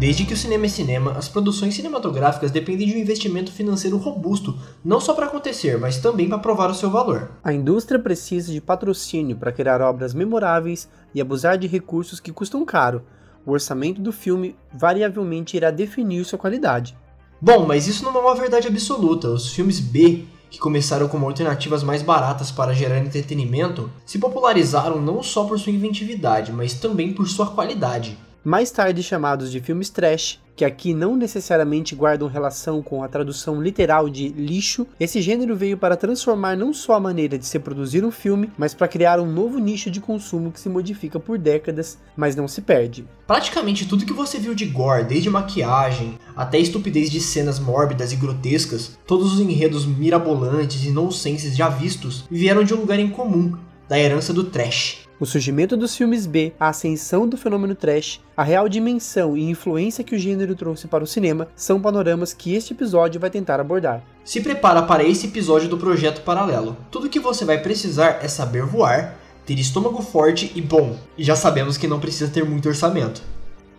Desde que o cinema é cinema, as produções cinematográficas dependem de um investimento financeiro robusto, não só para acontecer, mas também para provar o seu valor. A indústria precisa de patrocínio para criar obras memoráveis e abusar de recursos que custam caro. O orçamento do filme variavelmente irá definir sua qualidade. Bom, mas isso não é uma verdade absoluta. Os filmes B, que começaram como alternativas mais baratas para gerar entretenimento, se popularizaram não só por sua inventividade, mas também por sua qualidade mais tarde chamados de filmes trash, que aqui não necessariamente guardam relação com a tradução literal de lixo, esse gênero veio para transformar não só a maneira de se produzir um filme, mas para criar um novo nicho de consumo que se modifica por décadas, mas não se perde. Praticamente tudo que você viu de gore, desde maquiagem até estupidez de cenas mórbidas e grotescas, todos os enredos mirabolantes e nonsenses já vistos, vieram de um lugar em comum, da herança do trash. O surgimento dos filmes B, a ascensão do fenômeno trash, a real dimensão e influência que o gênero trouxe para o cinema são panoramas que este episódio vai tentar abordar. Se prepara para esse episódio do Projeto Paralelo. Tudo que você vai precisar é saber voar, ter estômago forte e bom. E já sabemos que não precisa ter muito orçamento.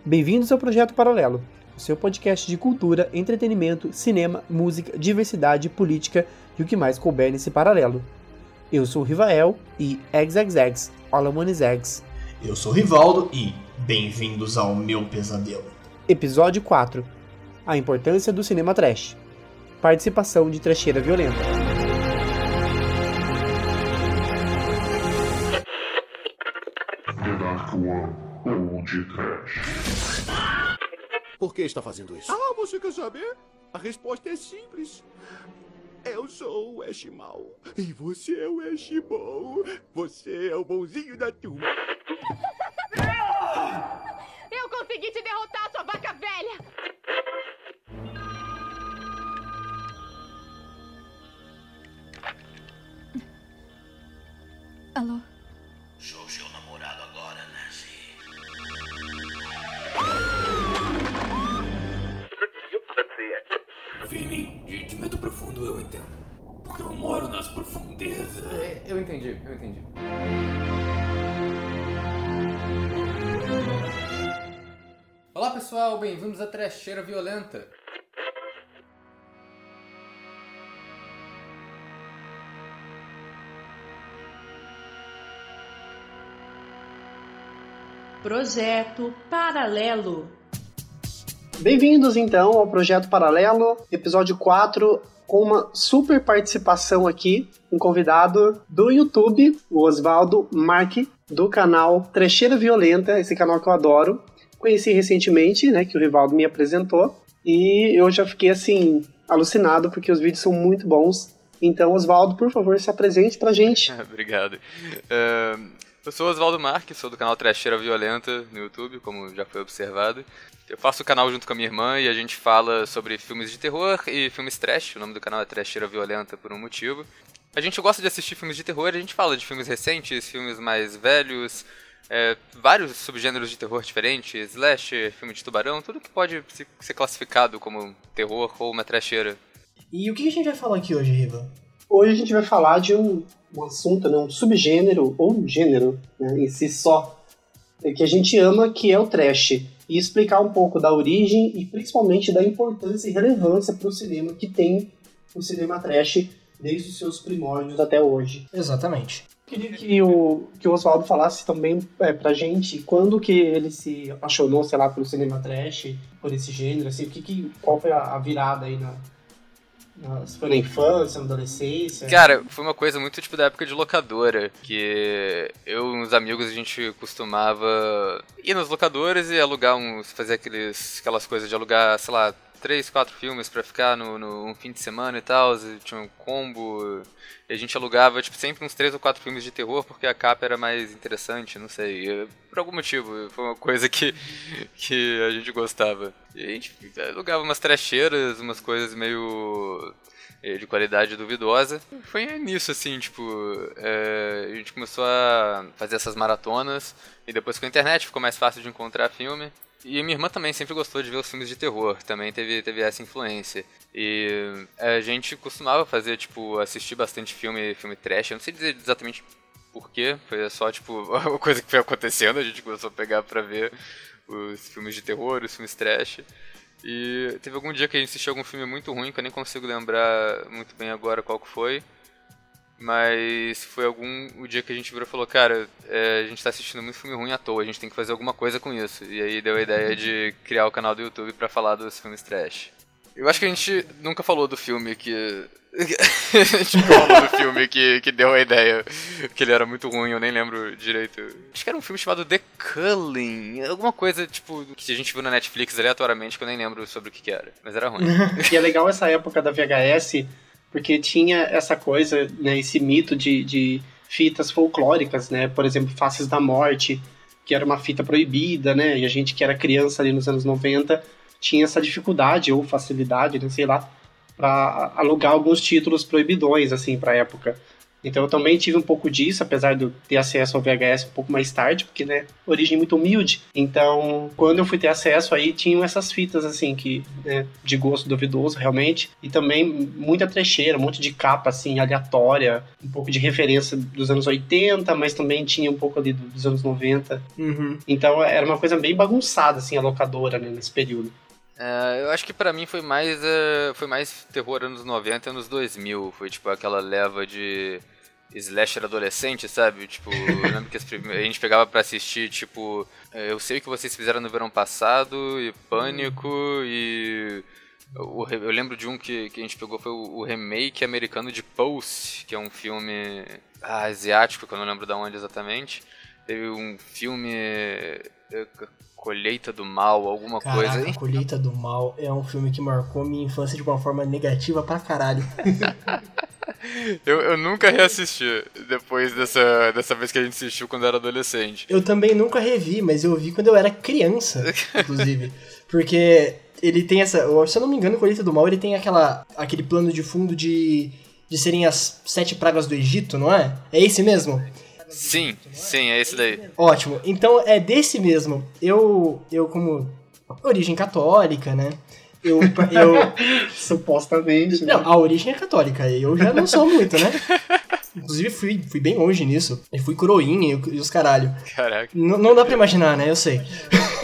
Bem-vindos ao Projeto Paralelo, o seu podcast de cultura, entretenimento, cinema, música, diversidade, política e o que mais couber nesse paralelo. Eu sou o Rivael e XXX, Eggs. Eu sou o Rivaldo e bem-vindos ao meu pesadelo. Episódio 4 A importância do cinema trash. Participação de trecheira violenta. Por que está fazendo isso? Ah, você quer saber? A resposta é simples. Eu sou o Eshimal e você é o Eshibon. Você é o bonzinho da turma. Eu consegui te derrotar, sua vaca velha! Alô? Eu entendi, eu entendi. Olá pessoal, bem-vindos à Trecheira Violenta. Projeto Paralelo. Bem-vindos então ao Projeto Paralelo, episódio 4, com uma super participação aqui, um convidado do YouTube, o Oswaldo Marque, do canal Trecheira Violenta, esse canal que eu adoro. Conheci recentemente, né, que o Rivaldo me apresentou, e eu já fiquei assim, alucinado, porque os vídeos são muito bons. Então, Oswaldo, por favor, se apresente pra gente. Obrigado. Uh, eu sou Oswaldo Marques, sou do canal Trecheira Violenta no YouTube, como já foi observado. Eu faço o canal junto com a minha irmã e a gente fala sobre filmes de terror e filmes trash. O nome do canal é Trecheira Violenta por um motivo. A gente gosta de assistir filmes de terror, a gente fala de filmes recentes, filmes mais velhos, é, vários subgêneros de terror diferentes, slash, filme de tubarão, tudo que pode ser classificado como terror ou uma trecheira. E o que a gente vai falar aqui hoje, Riva? Hoje a gente vai falar de um, um assunto, né, um subgênero ou um gênero né, em si só, que a gente ama, que é o trash. E explicar um pouco da origem e principalmente da importância e relevância para o cinema que tem o cinema trash desde os seus primórdios até hoje. Exatamente. Queria que o, que o Oswaldo falasse também é, pra gente quando que ele se apaixonou, sei lá, pelo cinema trash, por esse gênero, assim, o que, que, qual foi a, a virada aí na, se foi na infância, na adolescência? Cara, foi uma coisa muito tipo da época de locadora, que eu e uns amigos a gente costumava ir nas locadoras e alugar uns, fazer aqueles, aquelas coisas de alugar, sei lá, três, quatro filmes para ficar no, no um fim de semana e tal, tinha um combo, e a gente alugava tipo sempre uns três ou quatro filmes de terror porque a capa era mais interessante, não sei, por algum motivo, foi uma coisa que, que a gente gostava. E a gente alugava umas trecheiras, umas coisas meio eh, de qualidade duvidosa. Foi nisso, assim, tipo, é, a gente começou a fazer essas maratonas, e depois com a internet ficou mais fácil de encontrar filme. E minha irmã também sempre gostou de ver os filmes de terror, também teve, teve essa influência. E a gente costumava fazer, tipo, assistir bastante filme, filme trash, eu não sei dizer exatamente por quê, foi só, tipo, uma coisa que foi acontecendo, a gente começou a pegar pra ver. os filmes de terror, os filmes trash. E teve algum dia que a gente assistiu algum filme muito ruim, que eu nem consigo lembrar muito bem agora qual que foi. Mas foi algum o dia que a gente virou e falou, cara, é, a gente tá assistindo muito filme ruim à toa, a gente tem que fazer alguma coisa com isso. E aí deu a ideia de criar o canal do YouTube pra falar dos filmes trash. Eu acho que a gente nunca falou do filme que. a gente nunca falou do filme que, que deu a ideia que ele era muito ruim, eu nem lembro direito. Acho que era um filme chamado The Culling, alguma coisa tipo que a gente viu na Netflix aleatoriamente que eu nem lembro sobre o que, que era, mas era ruim. E é legal essa época da VHS, porque tinha essa coisa, né, esse mito de, de fitas folclóricas, né? Por exemplo, Faces da Morte, que era uma fita proibida, né? E a gente que era criança ali nos anos 90 tinha essa dificuldade ou facilidade, não sei lá, para alugar alguns títulos proibidões, assim, pra época. Então eu também tive um pouco disso, apesar de eu ter acesso ao VHS um pouco mais tarde, porque, né, origem muito humilde. Então, quando eu fui ter acesso aí, tinham essas fitas, assim, que, né, de gosto duvidoso, realmente. E também muita trecheira, um monte de capa, assim, aleatória, um pouco de referência dos anos 80, mas também tinha um pouco ali dos anos 90. Uhum. Então era uma coisa bem bagunçada, assim, a locadora, né, nesse período. É, eu acho que pra mim foi mais é, foi mais terror anos 90 e anos 2000. Foi tipo aquela leva de slasher adolescente, sabe? Tipo, eu lembro que a gente pegava pra assistir, tipo, é, eu sei o que vocês fizeram no verão passado, e Pânico, e. eu lembro de um que, a gente pegou foi o, o remake americano de Pulse, que é um filme ah, asiático, que eu não lembro de onde exatamente. Teve um filme. Colheita do Mal, alguma coisa Caraca, aí. Colheita do Mal é um filme que marcou minha infância de uma forma negativa pra caralho. Eu, eu nunca reassisti depois dessa, dessa vez que a gente assistiu quando era adolescente. Eu também nunca revi, mas eu vi quando eu era criança, inclusive. Porque ele tem essa. Se eu não me engano, Colheita do Mal ele tem aquela, aquele plano de fundo de, de serem as sete pragas do Egito, não é? É esse mesmo? Sim, sim, é esse daí. Ótimo. Então é desse mesmo. Eu, eu como origem católica, né? Eu, eu Supostamente, né? não, a origem é católica. Eu já não sou muito, né? Inclusive fui, fui bem longe nisso. Eu fui coroinha e os caralho. Caraca. N- não dá pra imaginar, né? Eu sei.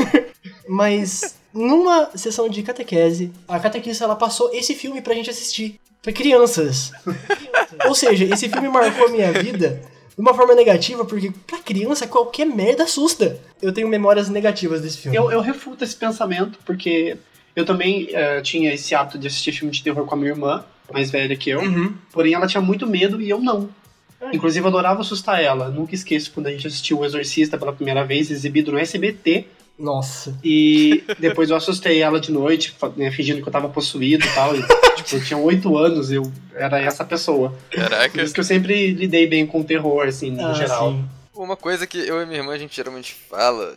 Mas numa sessão de catequese, a catequista ela passou esse filme pra gente assistir. Pra crianças. Ou seja, esse filme marcou a minha vida de uma forma negativa, porque pra criança qualquer merda assusta. Eu tenho memórias negativas desse filme. Eu, eu refuto esse pensamento, porque eu também eh, tinha esse hábito de assistir filme de terror com a minha irmã, mais velha que eu. Uhum. Porém, ela tinha muito medo e eu não. Inclusive, eu adorava assustar ela. Nunca esqueço quando a gente assistiu O Exorcista pela primeira vez, exibido no SBT. Nossa. E depois eu assustei ela de noite, né, fingindo que eu tava possuído e tal. E, tipo, eu tinha oito anos, eu era essa pessoa. Por Caraca. isso que eu sempre lidei bem com o terror, assim, no Ah, geral. sim. Uma coisa que eu e minha irmã a gente geralmente fala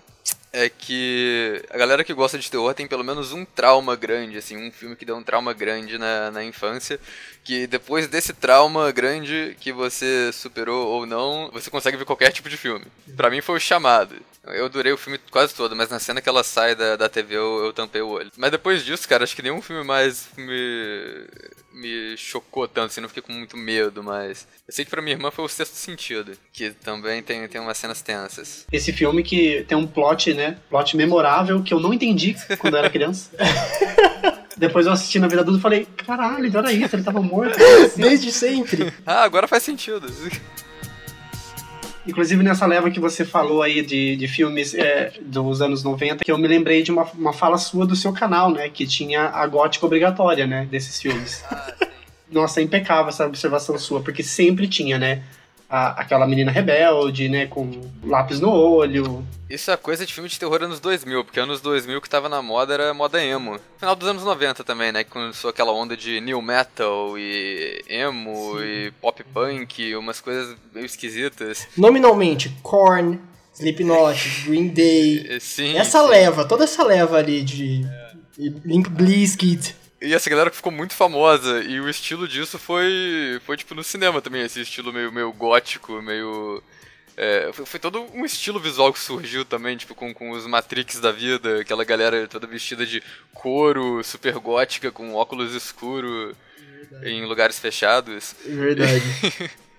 é que a galera que gosta de terror tem pelo menos um trauma grande, assim, um filme que deu um trauma grande na, na infância, que depois desse trauma grande que você superou ou não, você consegue ver qualquer tipo de filme. Pra mim foi o chamado. Eu adorei o filme quase todo, mas na cena que ela sai da, da TV eu, eu tampei o olho. Mas depois disso, cara, acho que nenhum filme mais me, me chocou tanto, assim, não fiquei com muito medo, mas... Eu sei que pra minha irmã foi o Sexto Sentido, que também tem, tem umas cenas tensas. Esse filme que tem um plot, né? Plot memorável que eu não entendi quando eu era criança. Depois eu assisti na vida adulta e falei, caralho, então era isso, ele tava morto. Desde sempre. Ah, agora faz sentido. Inclusive nessa leva que você falou aí de, de filmes é, dos anos 90, que eu me lembrei de uma, uma fala sua do seu canal, né? Que tinha a gótica obrigatória, né? Desses filmes. Nossa, é impecável essa observação sua, porque sempre tinha, né? A- aquela menina rebelde, né? Com lápis no olho. Isso é coisa de filme de terror anos 2000, porque anos 2000 que tava na moda era moda emo. Final dos anos 90 também, né? Que começou aquela onda de new metal e emo e pop punk, umas coisas meio esquisitas. Nominalmente, Korn, Slipknot, Green Day. Sim, Essa sim. leva, toda essa leva ali de Limp Bizkit. E essa galera que ficou muito famosa, e o estilo disso foi, foi tipo no cinema também, esse estilo meio, meio gótico, meio... é, foi, foi todo um estilo visual que surgiu também, tipo, com, com os Matrix da vida, aquela galera toda vestida de couro, super gótica, com óculos escuros em lugares fechados. Verdade.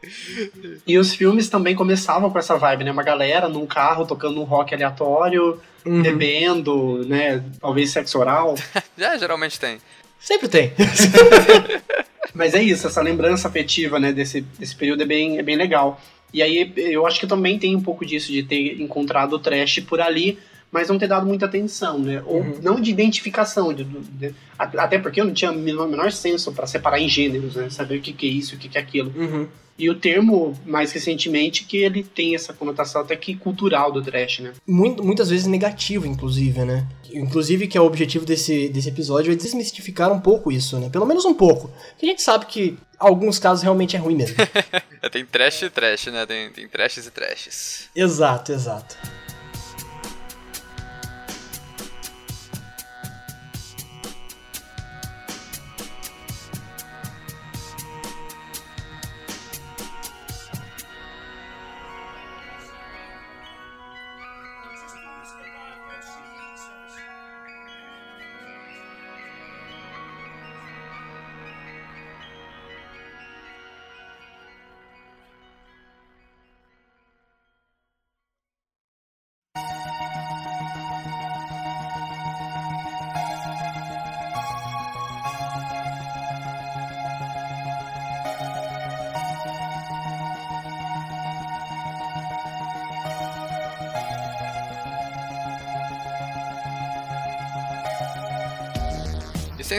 E os filmes também começavam com essa vibe, né? Uma galera num carro tocando um rock aleatório, Uhum. bebendo, né? Talvez sexo oral. Já, geralmente tem. Sempre tem. Mas é isso, essa lembrança afetiva, né, desse, desse período é bem, é bem legal. E aí eu acho que também tem um pouco disso, de ter encontrado o trash por ali, mas não ter dado muita atenção, né? Ou Uhum. não de identificação, de, de- até porque eu não tinha o menor, menor senso para separar em gêneros, né? Saber o que, que é isso, o que, que é aquilo. Uhum. E o termo, mais recentemente, que ele tem essa conotação até que cultural do trash, né? Muito- muitas vezes negativo, inclusive, né? Inclusive que é o objetivo desse, desse episódio é desmistificar um pouco isso, né? Pelo menos um pouco. Que a gente sabe que alguns casos realmente é ruim mesmo. É, tem trash e trash, né? Tem, tem trashes e trashes. exato, exato.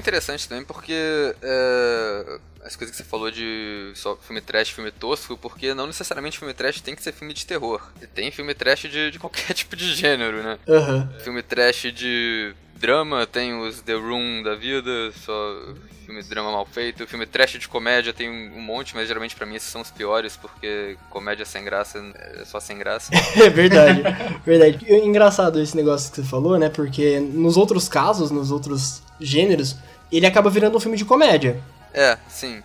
Interessante também porque é, as coisas que você falou de só filme trash, filme tosco, porque não necessariamente filme trash tem que ser filme de terror. Tem filme trash de, de qualquer tipo de gênero, né? Aham. Filme trash de drama, tem os The Room da vida, só filme de drama mal feito. Filme trash de comédia tem um, monte, mas geralmente pra mim esses são os piores, porque comédia sem graça é só sem graça. É verdade, verdade. É engraçado esse negócio que você falou, né? Porque nos outros casos, nos outros gêneros, ele acaba virando um filme de comédia. É, sim.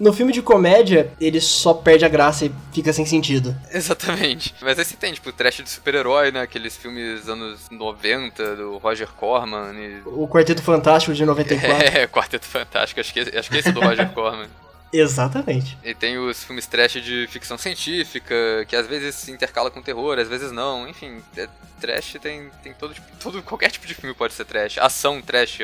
No filme de comédia, ele só perde a graça e fica sem sentido. Exatamente. Mas aí você tem, tipo, trash de super-herói, né? Aqueles filmes anos 90 do Roger Corman e... O Quarteto Fantástico de 94. É, Quarteto Fantástico, acho que, acho que esse é do Roger Corman. Exatamente. E tem os filmes trash de ficção científica, que às vezes se intercala com terror, às vezes não. Enfim, é, trash tem, tem todo, tipo, todo. Qualquer tipo de filme pode ser trash. Ação, trash.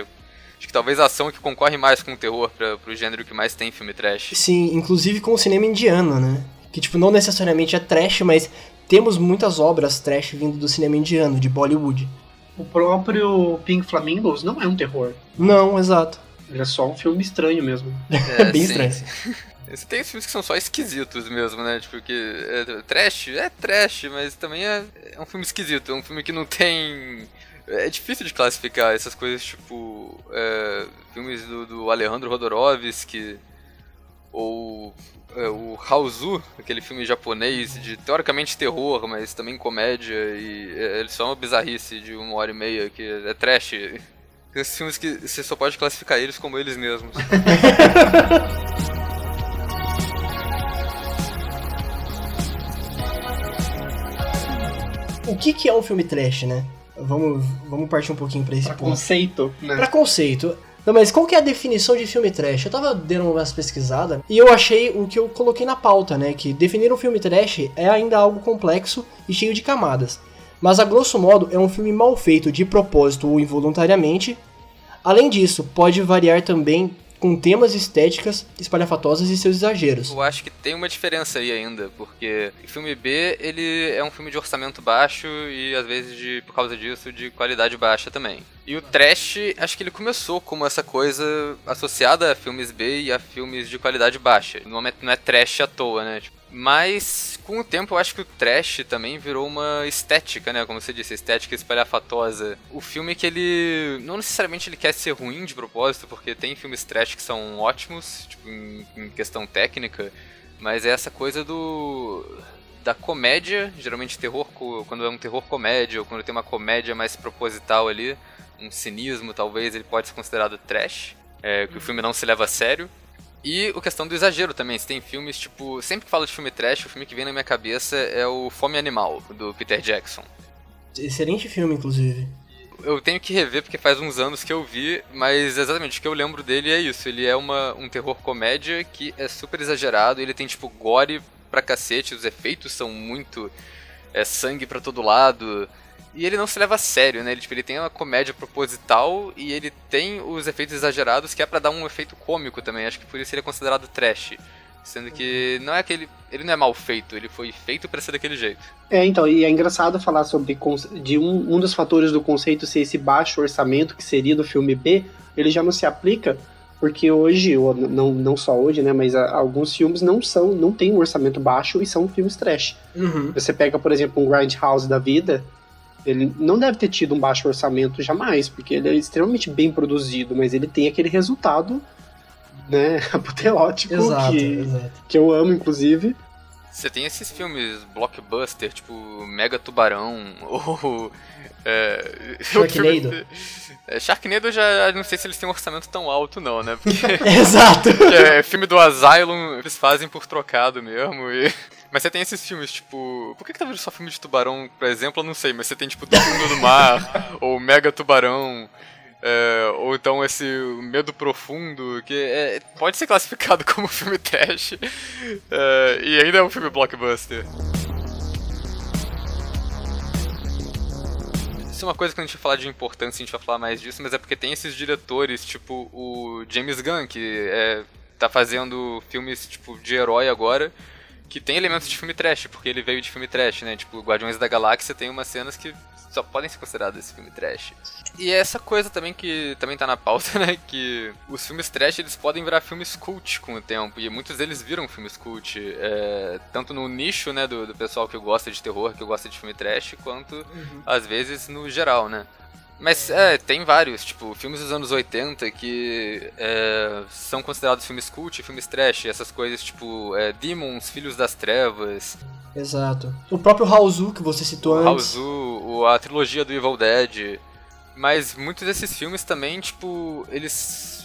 Acho que talvez a ação que concorre mais com o terror pra, pro gênero que mais tem filme trash. Sim, inclusive com o cinema indiano, né? Que, tipo, não necessariamente é trash, mas temos muitas obras trash vindo do cinema indiano, de Bollywood. O próprio Pink Flamingos não é um terror. Não, exato. Ele é só um filme estranho mesmo. É, Bem sim, estranho. sim. Tem os filmes que são só esquisitos mesmo, né? Tipo, que. É, trash? É trash, mas também é, é um filme esquisito. É um filme que não tem. É difícil de classificar essas coisas, tipo. é, filmes do, do Alejandro Rodorovsky. Ou. é, o Haozu, aquele filme japonês de teoricamente terror, mas também comédia. E é, ele só é uma bizarrice de uma hora e meia que é trash. Esses filmes que você só pode classificar eles como eles mesmos. O que, que é um filme trash, né? Vamos, vamos partir um pouquinho pra esse Pra ponto. conceito, né? Pra conceito. Não, mas qual que é a definição de filme trash? Eu tava dando umas pesquisadas e eu achei o que eu coloquei na pauta, né? Que definir um filme trash é ainda algo complexo e cheio de camadas. Mas a grosso modo é um filme mal feito de propósito ou involuntariamente. Além disso, pode variar também com temas estéticas espalhafatosas e seus exageros. Eu acho que tem uma diferença aí ainda, porque o filme B, ele é um filme de orçamento baixo e às vezes de por causa disso de qualidade baixa também. E o trash, acho que ele começou como essa coisa associada a filmes B e a filmes de qualidade baixa. No momento não é trash à toa, né? Tipo, Mas com o tempo eu acho que o trash também virou uma estética, né? Como você disse, estética espalhafatosa. O filme que ele não necessariamente ele quer ser ruim de propósito, porque tem filmes trash que são ótimos, tipo em, em questão técnica, mas é essa coisa do da comédia, geralmente terror quando é um terror comédia ou quando tem uma comédia mais proposital ali, um cinismo talvez ele pode ser considerado trash, é, que o filme não se leva a sério. E a questão do exagero também. Você tem filmes, tipo. Sempre que falo de filme trash, o filme que vem na minha cabeça é o Fome Animal, do Peter Jackson. Excelente filme, inclusive. Eu tenho que rever porque faz uns anos que eu vi, mas exatamente o que eu lembro dele é isso. Ele é uma, um terror comédia que é super exagerado, ele tem tipo gore pra cacete, os efeitos são muito é, sangue pra todo lado. E ele não se leva a sério, né? Ele, tipo, ele tem uma comédia proposital e ele tem os efeitos exagerados que é para dar um efeito cômico também. Acho que por isso ele é considerado trash. Sendo que não é aquele. Ele não é mal feito, ele foi feito para ser daquele jeito. É, então, e é engraçado falar sobre de um, um dos fatores do conceito ser esse baixo orçamento que seria do filme B, ele já não se aplica, porque hoje, ou não, não só hoje, né, mas a, alguns filmes não são, não tem um orçamento baixo e são filmes trash. Uhum. Você pega, por exemplo, um Grindhouse da vida, ele não deve ter tido um baixo orçamento jamais, porque ele é extremamente bem produzido, mas ele tem aquele resultado né, apoteótico Exato, que, exato. que eu amo, inclusive. Você tem esses filmes blockbuster, tipo Mega Tubarão, ou. É, Sharknado. É, Sharknado eu já não sei se eles têm um orçamento tão alto, não, né? Porque Exato. é, filme do Asylum eles fazem por trocado mesmo. E... Mas você tem esses filmes, tipo. Por que, que tá vendo só filme de tubarão, por exemplo? Eu não sei, mas você tem, tipo, Do Fundo do Mar, ou Mega Tubarão. É, ou então esse Medo Profundo, que é, pode ser classificado como filme trash, é, e ainda é um filme blockbuster. Isso é uma coisa que a gente vai falar de importância, a gente vai falar mais disso, mas é porque tem esses diretores, tipo o James Gunn, que é, tá fazendo filmes tipo de herói agora, que tem elementos de filme trash, porque ele veio de filme trash, né? Tipo, Guardiões da Galáxia tem umas cenas que só podem ser consideradas esse filme trash. E é essa coisa também que também tá na pauta, né? Que os filmes trash eles podem virar filmes cult com o tempo. E muitos deles viram filmes cult. É, tanto no nicho, né, do, do, pessoal que gosta de terror, que gosta de filme trash, quanto uhum. às vezes no geral, né? Mas é, tem vários, tipo, filmes dos anos 80 que é, são considerados filmes cult, filmes trash, essas coisas tipo é, Demons, Filhos das Trevas. Exato. O próprio Raozu que você citou o antes. Raozu, a trilogia do Evil Dead. Mas muitos desses filmes também, tipo, eles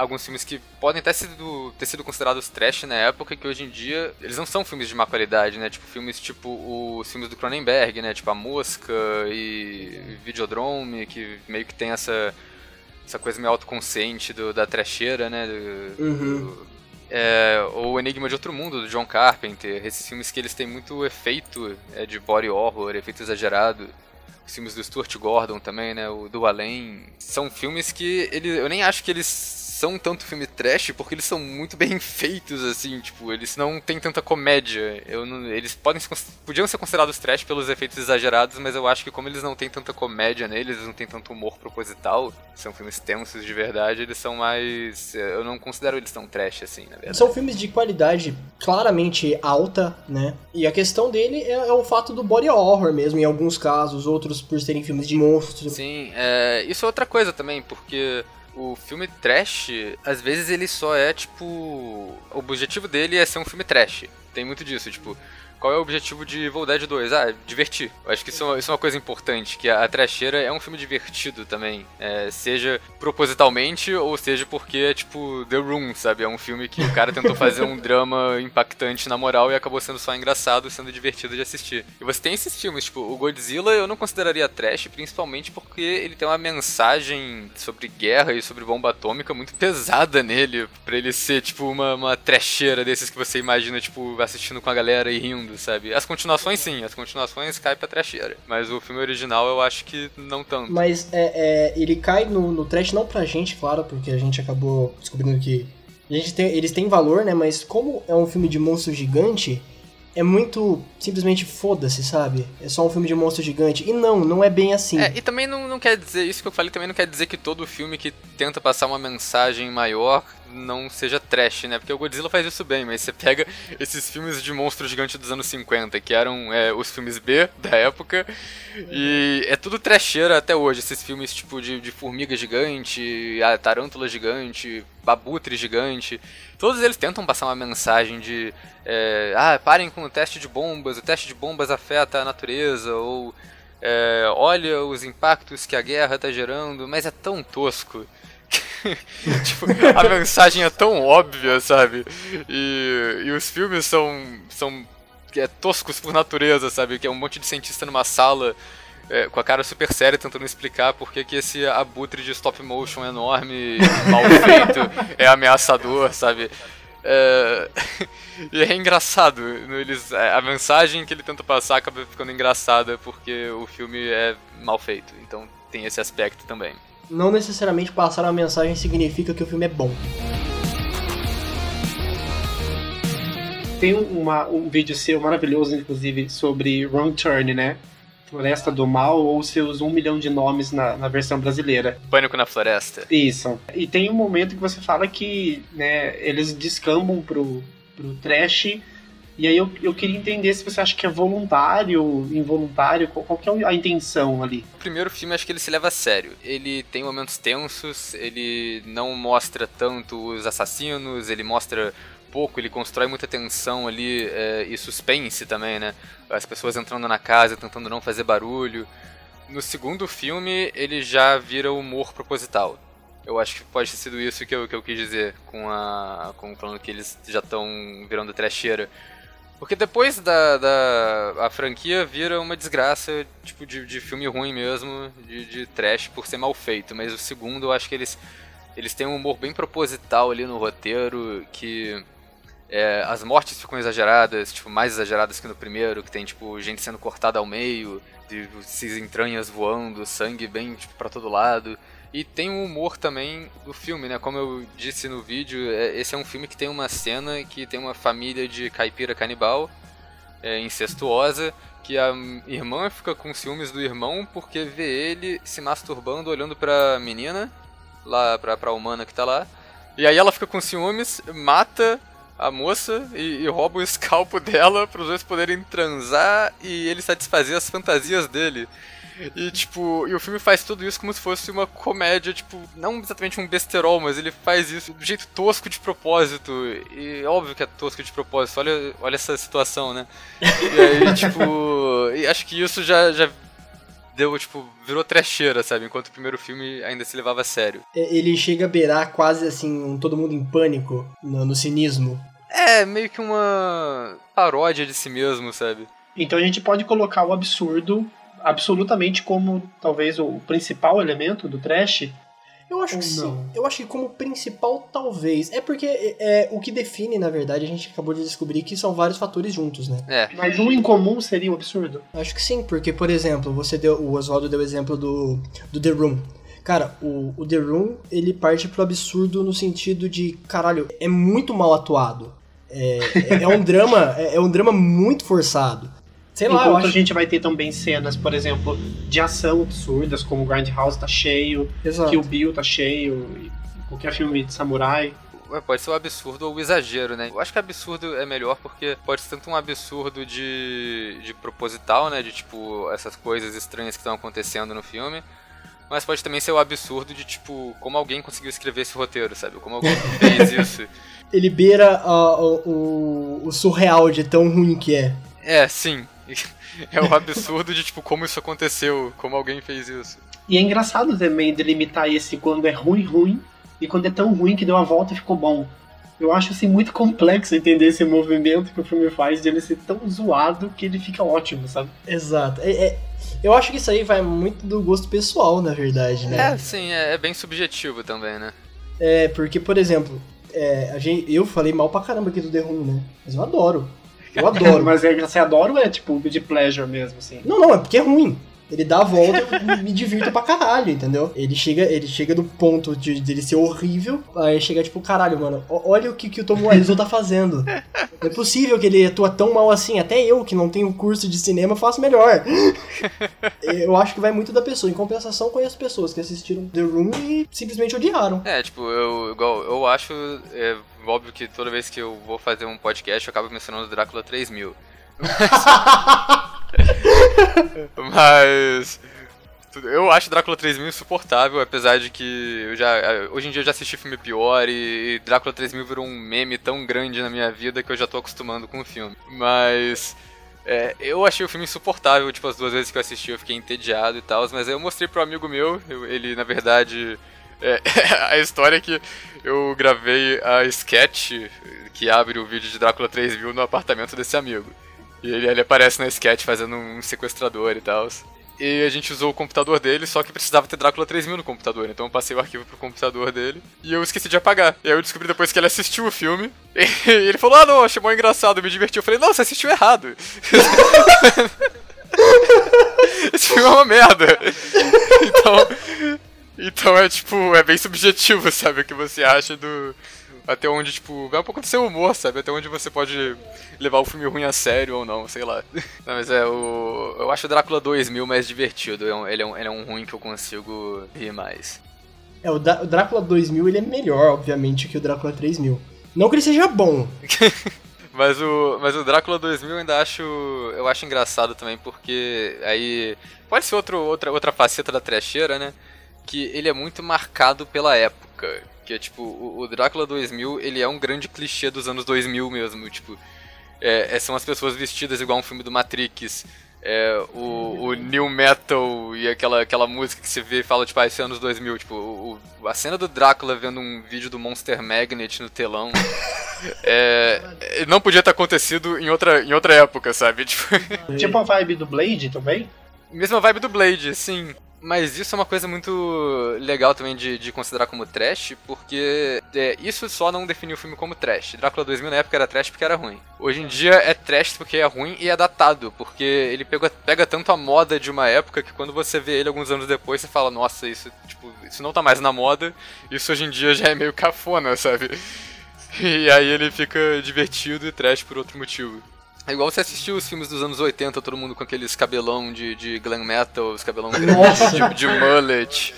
alguns filmes que podem até sido, ter sido considerados trash na época, que hoje em dia eles não são filmes de má qualidade, né? Tipo, filmes tipo os filmes do Cronenberg, né? Tipo A Mosca e Videodrome, que meio que tem essa, essa coisa meio autoconsciente do, da trecheira, né? Do, uhum. do, é, ou Enigma de Outro Mundo, do John Carpenter. Esses filmes que eles têm muito efeito é, de body horror, efeito exagerado os filmes do Stuart Gordon também, né? O Do Além. São filmes que ele, eu nem acho que eles são tanto filme trash porque eles são muito bem feitos, assim, tipo, eles não têm tanta comédia. Não, eles podem ser, podiam ser considerados trash pelos efeitos exagerados, mas eu acho que como eles não têm tanta comédia neles, eles não têm tanto humor proposital, são filmes tensos de verdade, eles são mais. Eu não considero eles tão trash, assim, na verdade. São filmes de qualidade claramente alta, né? E a questão dele é, é o fato do body horror mesmo, em alguns casos, outros por serem filmes de monstros. Sim, é, isso é outra coisa também, porque o filme trash, às vezes ele só é tipo. O objetivo dele é ser um filme trash. Tem muito disso, tipo, qual é o objetivo de Evil Dead 2? Ah, divertir. Eu acho que isso, é isso é uma coisa importante, que a, a Trecheira é um filme divertido também. É, seja propositalmente ou seja porque é tipo The Room, sabe? É um filme que o cara tentou fazer um drama impactante na moral e acabou sendo só engraçado, sendo divertido de assistir. E você tem esses filmes, tipo, o Godzilla eu não consideraria trash, principalmente porque ele tem uma mensagem sobre guerra e sobre bomba atômica muito pesada nele, pra ele ser, tipo, uma, uma trecheira desses que você imagina, tipo, assistindo com a galera e rindo sabe? As continuações sim, as continuações caem pra trasheira. Mas o filme original eu acho que não tanto. Mas é, é ele cai no, no trash não pra gente, claro, porque a gente acabou descobrindo que a gente tem, eles têm valor, né? Mas como é um filme de monstro gigante, é muito simplesmente foda-se, sabe? É só um filme de monstro gigante. E não, não é bem assim. É, e também não, não quer dizer, isso que eu falei também não quer dizer que todo filme que tenta passar uma mensagem maior não seja trash, né? Porque o Godzilla faz isso bem, mas você pega esses filmes de monstro gigante dos anos 50, que eram é, os filmes B da época, e é tudo trasheira até hoje. Esses filmes tipo de, de formiga gigante, a tarântula gigante, babutre gigante. Todos eles tentam passar uma mensagem de é, ah, parem com o teste de bombas, o teste de bombas afeta a natureza, ou é, olha os impactos que a guerra está gerando, mas é tão tosco. tipo, a mensagem é tão óbvia, sabe? E, e os filmes são, são é, toscos por natureza, sabe? Que é um monte de cientista numa sala é, com a cara super séria tentando explicar por que, que esse abutre de stop motion enorme, mal feito, é ameaçador, sabe? É... e é engraçado. Eles, é, a mensagem que ele tenta passar acaba ficando engraçada porque o filme é mal feito. Então tem esse aspecto também. Não necessariamente passar uma mensagem significa que o filme é bom. Tem uma, um vídeo seu maravilhoso, inclusive, sobre Wrong Turn, né? Floresta do Mal ou seus um milhão de nomes na, na versão brasileira. Pânico na Floresta. Isso. E tem um momento que você fala que né, eles descambam pro, pro trash. E aí eu, eu queria entender se você acha que é voluntário, involuntário, qual, qual que é a intenção ali. O primeiro filme acho que ele se leva a sério. Ele tem momentos tensos, ele não mostra tanto os assassinos, ele mostra pouco, ele constrói muita tensão ali é, e suspense também, né? As pessoas entrando na casa, tentando não fazer barulho. No segundo filme, ele já vira humor proposital. Eu acho que pode ter sido isso que eu, que eu quis dizer com, a, com falando que eles já estão virando trecheira. Porque depois da, da a franquia vira uma desgraça, tipo, de, de filme ruim mesmo, de, de trash por ser mal feito. Mas o segundo eu acho que eles, eles têm um humor bem proposital ali no roteiro, que é, as mortes ficam exageradas, tipo, mais exageradas que no primeiro, que tem, tipo, gente sendo cortada ao meio, de esses entranhas voando, sangue bem, tipo, pra todo lado. E tem o humor também do filme, né? Como eu disse no vídeo, é, esse é um filme que tem uma cena que tem uma família de caipira canibal, é, incestuosa, que a irmã fica com ciúmes do irmão porque vê ele se masturbando olhando pra menina, lá pra, pra humana que tá lá. E aí ela fica com ciúmes, mata a moça e, e rouba o escalpo dela para os dois poderem transar e ele satisfazer as fantasias dele. E, tipo, e o filme faz tudo isso como se fosse uma comédia, tipo, não exatamente um besterol, mas ele faz isso do jeito tosco de propósito. E óbvio que é tosco de propósito, olha, olha essa situação, né? E aí, tipo, e acho que isso já, já deu, tipo, virou trecheira, sabe? Enquanto o primeiro filme ainda se levava a sério. Ele chega a beirar quase assim, um todo mundo em pânico, no, no cinismo. É, meio que uma paródia de si mesmo, sabe? Então a gente pode colocar o absurdo absolutamente como talvez o principal elemento do trash. Eu acho Ou que sim. não? Eu acho que como principal, talvez. É porque é, é, o que define, na verdade, a gente acabou de descobrir que são vários fatores juntos, né? É. Mas um em comum seria o absurdo. Acho que sim, porque, por exemplo, você deu. O Oswaldo deu o exemplo do, do The Room. Cara, o, o The Room, ele parte pro absurdo no sentido de, caralho, é muito mal atuado. É, é, é um drama, é, é um drama muito forçado. Sei lá, eu Enquanto a acho. gente vai ter também cenas, por exemplo, de ação absurdas, como Grindhouse tá cheio, Exato. Kill Bill tá cheio, qualquer filme de samurai. Pode ser o absurdo ou o exagero, né? Eu acho que absurdo é melhor porque pode ser tanto um absurdo de, de proposital, né? De tipo, essas coisas estranhas que estão acontecendo no filme. Mas pode também ser o absurdo de tipo, como alguém conseguiu escrever esse roteiro, sabe? Como alguém fez isso. Ele beira o, o, o surreal de tão ruim que é. É, sim. É o absurdo de tipo, como isso aconteceu, como alguém fez isso. E é engraçado também delimitar esse quando é ruim, ruim, e quando é tão ruim que deu a volta e ficou bom. Eu acho assim muito complexo entender esse movimento que o filme faz de ele ser tão zoado que ele fica ótimo, sabe? Exato. É- é- eu acho que isso aí vai muito do gosto pessoal, na verdade, né? É, sim, é, é bem subjetivo também, né? É, porque, por exemplo, é, a gente, eu falei mal pra caramba aqui do The Room, né? Mas eu adoro. Eu adoro. Mas é, você adora ou é tipo de pleasure mesmo, assim? Não, não, é porque é ruim. Ele dá a volta e me divirto pra caralho, entendeu? Ele chega, ele chega do ponto de, de ele ser horrível, aí chega tipo, caralho, mano, olha o que, que o Tom Wiseau tá fazendo. Não é possível que ele atua tão mal assim. Até eu, que não tenho curso de cinema, faço melhor. eu acho que vai muito da pessoa. Em compensação, conheço pessoas que assistiram The Room e simplesmente odiaram. É, tipo, eu, igual, eu acho, é, óbvio que toda vez que eu vou fazer um podcast eu acabo mencionando o Drácula 3000. Mas eu acho Drácula 3000 insuportável, apesar de que eu já hoje em dia eu já assisti filme pior e, e Drácula 3000 virou um meme tão grande na minha vida que eu já tô acostumando com o filme. Mas é, eu achei o filme insuportável, tipo, as duas vezes que eu assisti eu fiquei entediado e tal, mas aí eu mostrei pro amigo meu, eu- ele na verdade. é, a história é que eu gravei a sketch que abre o vídeo de Drácula 3000 no apartamento desse amigo. E ele, ele aparece na sketch fazendo um sequestrador e tal. E a gente usou o computador dele, só que precisava ter Drácula 3000 no computador. Então eu passei o arquivo pro computador dele e eu esqueci de apagar. E aí eu descobri depois que ele assistiu o filme. E ele falou: Ah, não, achei mó engraçado, me diverti. Eu falei: Não, você assistiu errado. Esse filme é uma merda. Então. Então é tipo, é bem subjetivo, sabe? O que você acha do. Até onde, tipo, vai um pouco do seu humor, sabe? Até onde você pode levar o filme ruim a sério ou não, sei lá. Não, mas é, o. Eu acho o Drácula 2000 mais divertido. É Ele é um, ele é um ruim que eu consigo rir mais. É, o, Dá- o Drácula 2000 ele é melhor, obviamente, que o Drácula 3000. Não que ele seja bom. Mas o, mas o Drácula 2000 eu ainda acho, eu acho engraçado também, porque aí pode ser outro, outra, outra faceta da trecheira, né? Que ele é muito marcado pela época. Que é tipo, o, o Drácula 2000, ele é um grande clichê dos anos 2000 mesmo. Tipo, é, é- são as pessoas vestidas igual um filme do Matrix. É, o, o new metal e aquela, aquela música que você vê e fala, tipo, ah, esse é anos 2000. Tipo, o, o- a cena do Drácula vendo um vídeo do Monster Magnet no telão. É, não podia ter acontecido em outra, em outra época, sabe? Tipo, Tipo a vibe do Blade também? mesma vibe do Blade, sim. Mas isso é uma coisa muito legal também de, de considerar como trash, porque é, isso só não definiu o filme como trash. Drácula 2000 na época era trash porque era ruim. Hoje em dia é trash porque é ruim e é datado, porque ele pega, pega tanto a moda de uma época que quando você vê ele alguns anos depois você fala, nossa, isso, tipo, isso não tá mais na moda, isso hoje em dia já é meio cafona, sabe? E aí ele fica divertido e trash por outro motivo. É igual você assistiu os filmes dos anos 80, todo mundo com aqueles cabelão de, de glam metal, os cabelão de, de mullet.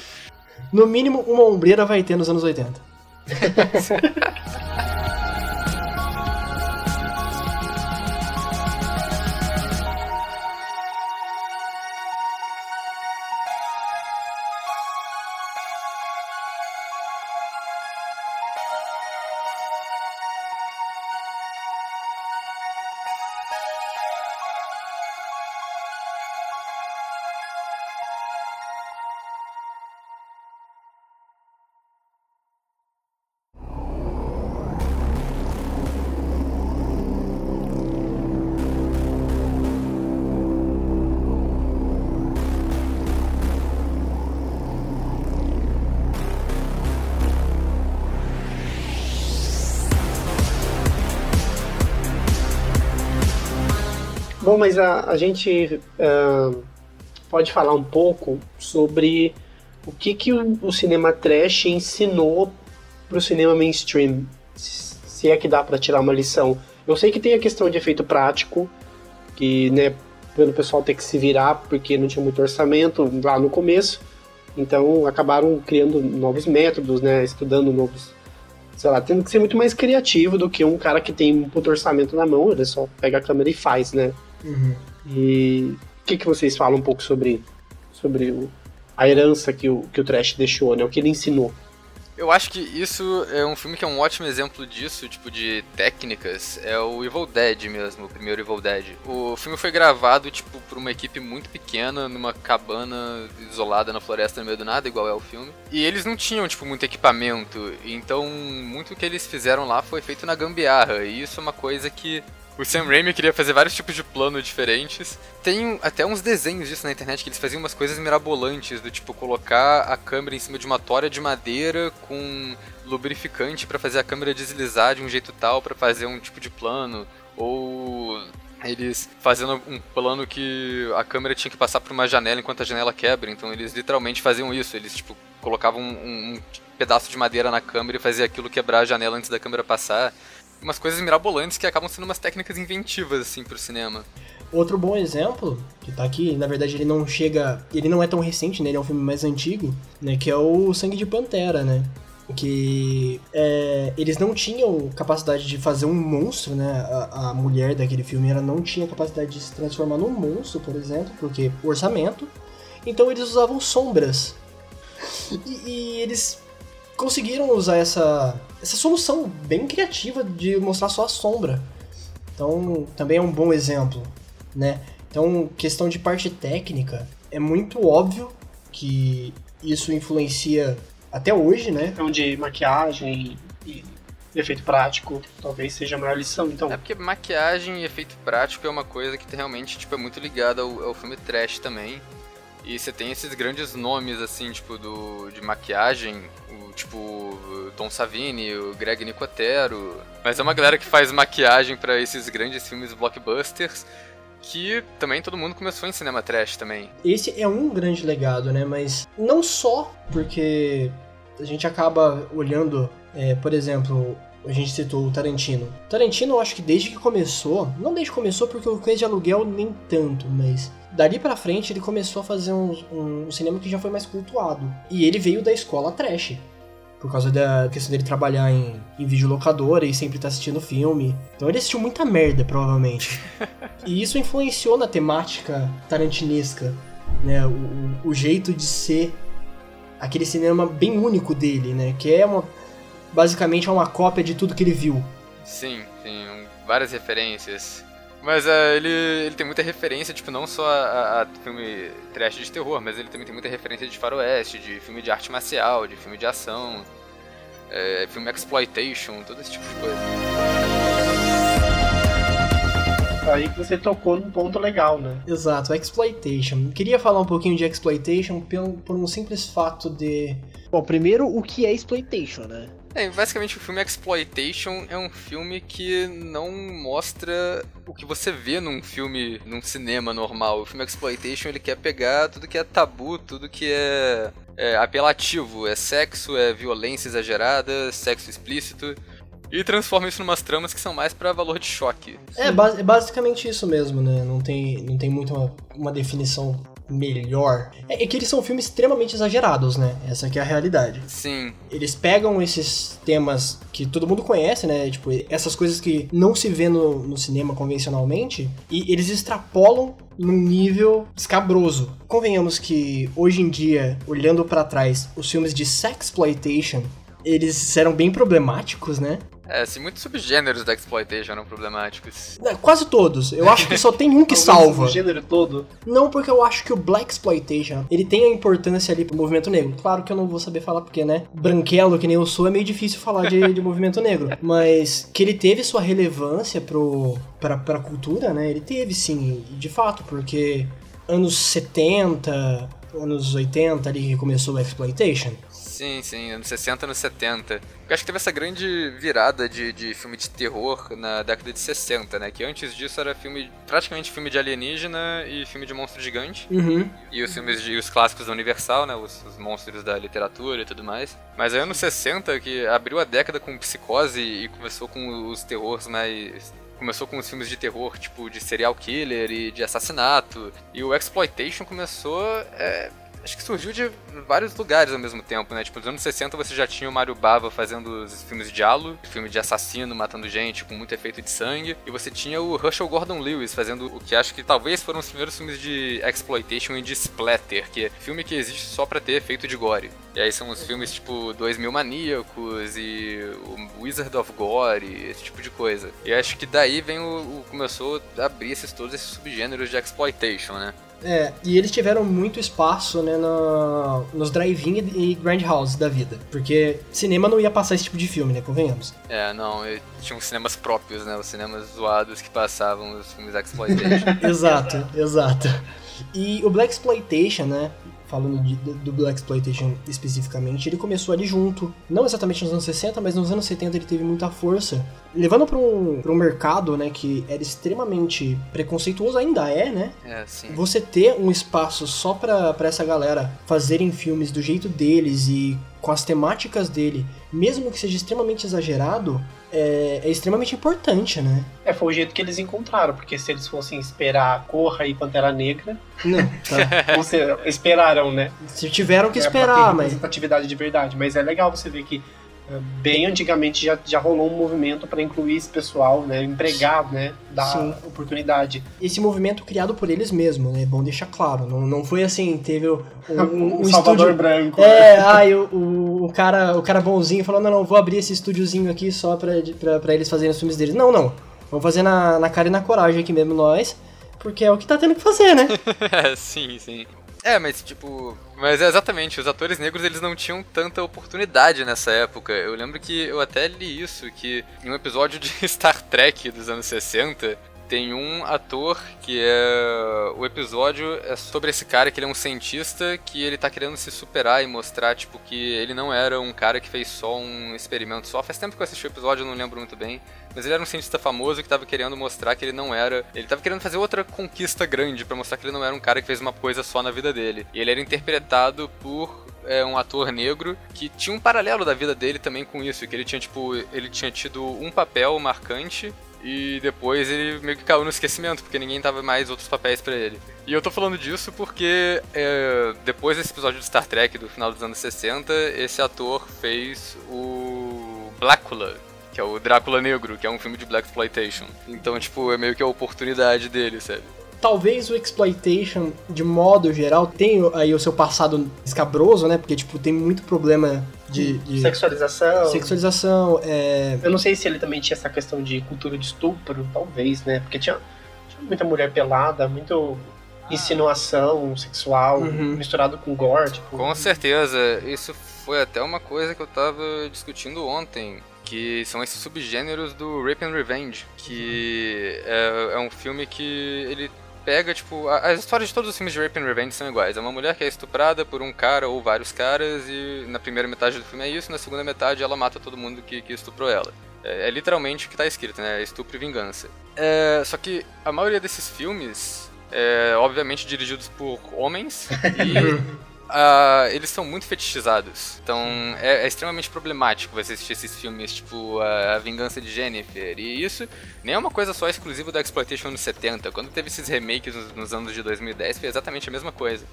No mínimo, uma ombreira vai ter nos anos 80. mas a, a gente ah, pode falar um pouco sobre o que, que o, o cinema trash ensinou pro cinema mainstream. Se é que dá pra tirar uma lição. Eu sei que tem a questão de efeito prático, que, né, pelo pessoal ter que se virar porque não tinha muito orçamento lá no começo. Então acabaram criando novos métodos, né, estudando novos sei lá, tendo que ser muito mais criativo do que um cara que tem um puto orçamento na mão, ele só pega a câmera e faz, né? Uhum. E o que, que vocês falam um pouco sobre, sobre o- a herança que o, que o Trash deixou, né? O que ele ensinou. Eu acho que isso é um filme que é um ótimo exemplo disso, tipo, de técnicas. É o Evil Dead mesmo, o primeiro Evil Dead. O filme foi gravado, tipo, por uma equipe muito pequena, numa cabana isolada na floresta no meio do nada, igual é o filme. E eles não tinham, tipo, muito equipamento. Então, muito que eles fizeram lá foi feito na gambiarra. E isso é uma coisa que o Sam Raimi queria fazer vários tipos de plano diferentes. Tem até uns desenhos disso na internet que eles faziam umas coisas mirabolantes, do tipo colocar a câmera em cima de uma tora de madeira com lubrificante pra fazer a câmera deslizar de um jeito tal pra fazer um tipo de plano, ou eles fazendo um plano que a câmera tinha que passar por uma janela enquanto a janela quebra, então eles literalmente faziam isso, eles tipo colocavam um, um pedaço de madeira na câmera e fazia aquilo quebrar a janela antes da câmera passar umas coisas mirabolantes que acabam sendo umas técnicas inventivas, assim, pro cinema. Outro bom exemplo, que tá aqui, na verdade ele não chega. Ele não é tão recente, né? Ele é um filme mais antigo, né? Que é o Sangue de Pantera, né? Que é, eles não tinham capacidade de fazer um monstro, né? A, a mulher daquele filme ela não tinha capacidade de se transformar num monstro, por exemplo, porque orçamento. Então eles usavam sombras. E, e eles conseguiram usar essa, essa solução bem criativa de mostrar só a sombra. Então, também é um bom exemplo, né? Então, questão de parte técnica, é muito óbvio que isso influencia até hoje, né? Então, de maquiagem e, efeito prático, talvez seja a maior lição. Então, É porque maquiagem e efeito prático é uma coisa que realmente tipo, é muito ligada ao, ao filme trash também. E você tem esses grandes nomes, assim, tipo, do, de maquiagem, o, tipo, Tom Savini, o Greg Nicotero. Mas é uma galera que faz maquiagem para esses grandes filmes blockbusters, que também todo mundo começou em cinema trash também. Esse é um grande legado, né? Mas não só porque a gente acaba olhando, é, por exemplo, a gente citou o Tarantino. Tarantino, eu acho que desde que começou, não desde que começou porque o Cães de Aluguel nem tanto, mas dali pra frente ele começou a fazer um, um, cinema que já foi mais cultuado. E ele veio da escola trash. Por causa da questão dele trabalhar em, em videolocadora e sempre estar tá assistindo filme. Então ele assistiu muita merda, provavelmente. e isso influenciou na temática tarantinesca, né? O, o jeito de ser aquele cinema bem único dele, né? Que é uma basicamente é uma cópia de tudo que ele viu. Sim, tem várias referências. Mas uh, ele, ele tem muita referência, tipo, não só a, a, filme trash de terror, mas ele também tem muita referência de faroeste, de filme de arte marcial, de filme de ação, é, filme exploitation, todo esse tipo de coisa. Aí que você tocou num ponto legal, né? Exato, exploitation. Queria falar um pouquinho de exploitation por, por um simples fato de... Bom, primeiro, o que é exploitation, né? É, basicamente o filme Exploitation é um filme que não mostra o que você vê num filme, num cinema normal. O filme Exploitation ele quer pegar tudo que é tabu, tudo que é, é apelativo. É sexo, é violência exagerada, sexo explícito. E transforma isso em umas tramas que são mais para valor de choque. É, é basicamente isso mesmo, né? Não tem, não tem muito uma, uma definição melhor. É, é, que eles são filmes extremamente exagerados, né? Essa que é a realidade. Sim. Eles pegam esses temas que todo mundo conhece, né? Tipo, essas coisas que não se vê no, no cinema convencionalmente, e eles extrapolam num nível escabroso. Convenhamos que hoje em dia, olhando para trás, os filmes de sexploitation eles eram bem problemáticos, né? É, assim, muitos subgêneros da exploitation eram problemáticos. É, quase todos. Eu acho que só tem um que salva. O gênero todo? Não, porque eu acho que o Black Exploitation, ele tem a importância ali pro movimento negro. Claro que eu não vou saber falar porque, né? Branquelo, que nem eu sou, é meio difícil falar de, de movimento negro. Mas que ele teve sua relevância pro, pra, pra cultura, né? Ele teve, sim, de fato, porque anos 70, anos 80 ali que começou o Exploitation Sim, sim, anos 60, anos 70. Eu acho que teve essa grande virada de, de filme de terror na década de 60, né? Que antes disso era filme, praticamente filme de alienígena e filme de monstro gigante. Uhum. E os filmes de os clássicos da Universal, né? Os, os monstros da literatura e tudo mais. Mas aí anos 60, que abriu a década com psicose e começou com os terrores mais começou com os filmes de terror, tipo, de serial killer e de assassinato. E o Exploitation começou é, acho que surgiu de vários lugares ao mesmo tempo, né? Tipo, nos anos 60 você já tinha o Mario Bava fazendo os filmes de diálogo, filme de assassino matando gente com muito efeito de sangue, e você tinha o Herschel Gordon Lewis fazendo o que acho que talvez foram os primeiros filmes de exploitation e de splatter, que é filme que existe só para ter efeito de gore. E aí são os filmes tipo 2000 Maníacos e o Wizard of Gore, esse tipo de coisa. E acho que daí vem o, o começou a abrir esses todos esses subgêneros de exploitation, né? É, e eles tiveram muito espaço, né, no, nos drive-in e grand house da vida. Porque cinema não ia passar esse tipo de filme, né, convenhamos. É, não, tinham cinemas próprios, né, os cinemas zoados que passavam os filmes exploitation. exato, exato. E o Black Exploitation, né, falando de, do Black Exploitation especificamente, ele começou ali junto. Não exatamente nos anos 60, mas nos anos 70 ele teve muita força. Levando para um, um mercado, né, que era extremamente preconceituoso, ainda é, né? É, sim. Você ter um espaço só para essa galera fazerem filmes do jeito deles e com as temáticas dele, mesmo que seja extremamente exagerado, é, é, extremamente importante, né? É, foi o jeito que eles encontraram, porque se eles fossem esperar Corra e Pantera Negra. Não, tá. você, esperaram, né? Se tiveram que é, esperar, mas. atividade de verdade. Mas é legal você ver que bem antigamente já, já rolou um movimento para incluir esse pessoal, né, empregar, né, dar Sim. oportunidade. Esse movimento criado por eles mesmos, né, bom deixar claro, não, não foi assim, teve um, um, um Salvador estúdio... Branco. É, ai, o, o, o, cara, o cara bonzinho falou, não, não, vou abrir esse estúdiozinho aqui só pra eles fazerem os filmes deles. Não, não, vamos fazer na, na cara e na coragem aqui mesmo nós, porque é o que tá tendo que fazer, né? sim, sim. É, mas tipo. Mas é exatamente, os atores negros eles não tinham tanta oportunidade nessa época. Eu lembro que eu até li isso, que em um episódio de Star Trek dos anos 60, tem um ator que é. O episódio é sobre esse cara que ele é um cientista que ele tá querendo se superar e mostrar, tipo, que ele não era um cara que fez só um experimento só. Faz tempo que eu assisti o episódio, eu não lembro muito bem. Mas ele era um cientista famoso que tava querendo mostrar que ele não era. Ele tava querendo fazer outra conquista grande para mostrar que ele não era um cara que fez uma coisa só na vida dele. E ele era interpretado por é um ator negro que tinha um paralelo da vida dele também com isso, que ele tinha tipo, ele tinha tido um papel marcante e depois ele meio que caiu no esquecimento, porque ninguém tava mais outros papéis para ele. E eu tô falando disso porque é, depois desse episódio de Star Trek do final dos anos 60, esse ator fez o Blácula, que é o Drácula Negro, que é um filme de Black Exploitation. Então, tipo, é meio que a oportunidade dele, sabe? Talvez o exploitation, de modo geral, tem aí o seu passado escabroso, né? Porque, tipo, tem muito problema de... de Sexualização. Sexualização, é... Eu não sei se ele também tinha essa questão de cultura de estupro, talvez, né? Porque tinha, tinha muita mulher pelada, muito insinuação sexual Uhum. misturado com gore, tipo... Com certeza, isso foi até uma coisa que eu tava discutindo ontem. Que são esses subgêneros do Rape and Revenge. Que é, é um filme que ele pega, tipo. a- As histórias de todos os filmes de Rape and Revenge são iguais. É uma mulher que é estuprada por um cara ou vários caras, e na primeira metade do filme é isso, na segunda metade ela mata todo mundo que, que estuprou ela. É, é literalmente o que tá escrito, né? Estupro e vingança. É, só que a maioria desses filmes, é, obviamente dirigidos por homens, e ah, eles são muito fetichizados. Então é, é extremamente problemático você assistir esses filmes, tipo a, Vingança de Jennifer. E isso nem é uma coisa só exclusiva da Exploitation anos 70. Quando teve esses remakes nos, nos anos de 2010, foi exatamente a mesma coisa.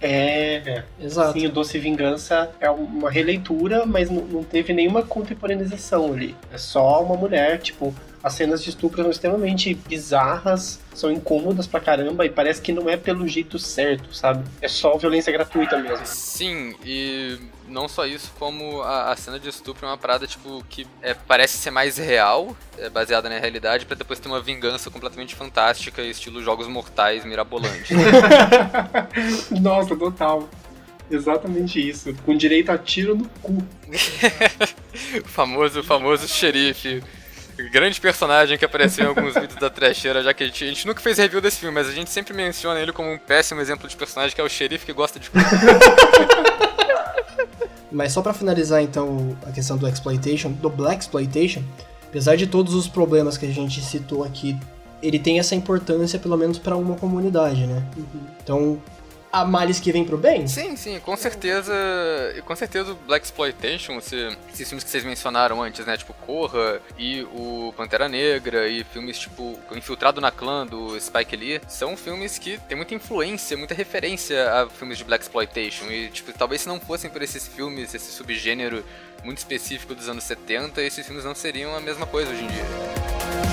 É, Exato. sim, o Doce Vingança é uma releitura, mas não, não teve nenhuma contemporaneização ali. É só uma mulher, tipo, as cenas de estupro são extremamente bizarras, são incômodas pra caramba e parece que não é pelo jeito certo, sabe? É só violência gratuita mesmo. Sim, e não só isso, como a, a cena de estupro é uma parada, tipo, que é, parece ser mais real, é, baseada na realidade, pra depois ter uma vingança completamente fantástica, estilo Jogos Mortais mirabolantes. Nossa, total. Exatamente isso. Com direito a tiro no cu. o famoso, o famoso xerife. Grande personagem que apareceu em alguns vídeos da trecheira, já que a gente, a gente nunca fez review desse filme, mas a gente sempre menciona ele como um péssimo exemplo de personagem, que é o xerife que gosta de Mas só pra finalizar então a questão do exploitation, do black exploitation, apesar de todos os problemas que a gente citou aqui, ele tem essa importância pelo menos pra uma comunidade, né? Então, há males que vêm pro bem? Sim, sim, com certeza. Com certeza o Black Exploitation, se, esses filmes que vocês mencionaram antes, né? Tipo Corra e o Pantera Negra e filmes tipo Infiltrado na Clã do Spike Lee, são filmes que têm muita influência, muita referência a filmes de Black Exploitation. E, tipo, talvez se não fossem por esses filmes, esse subgênero muito específico dos anos 70, esses filmes não seriam a mesma coisa hoje em dia.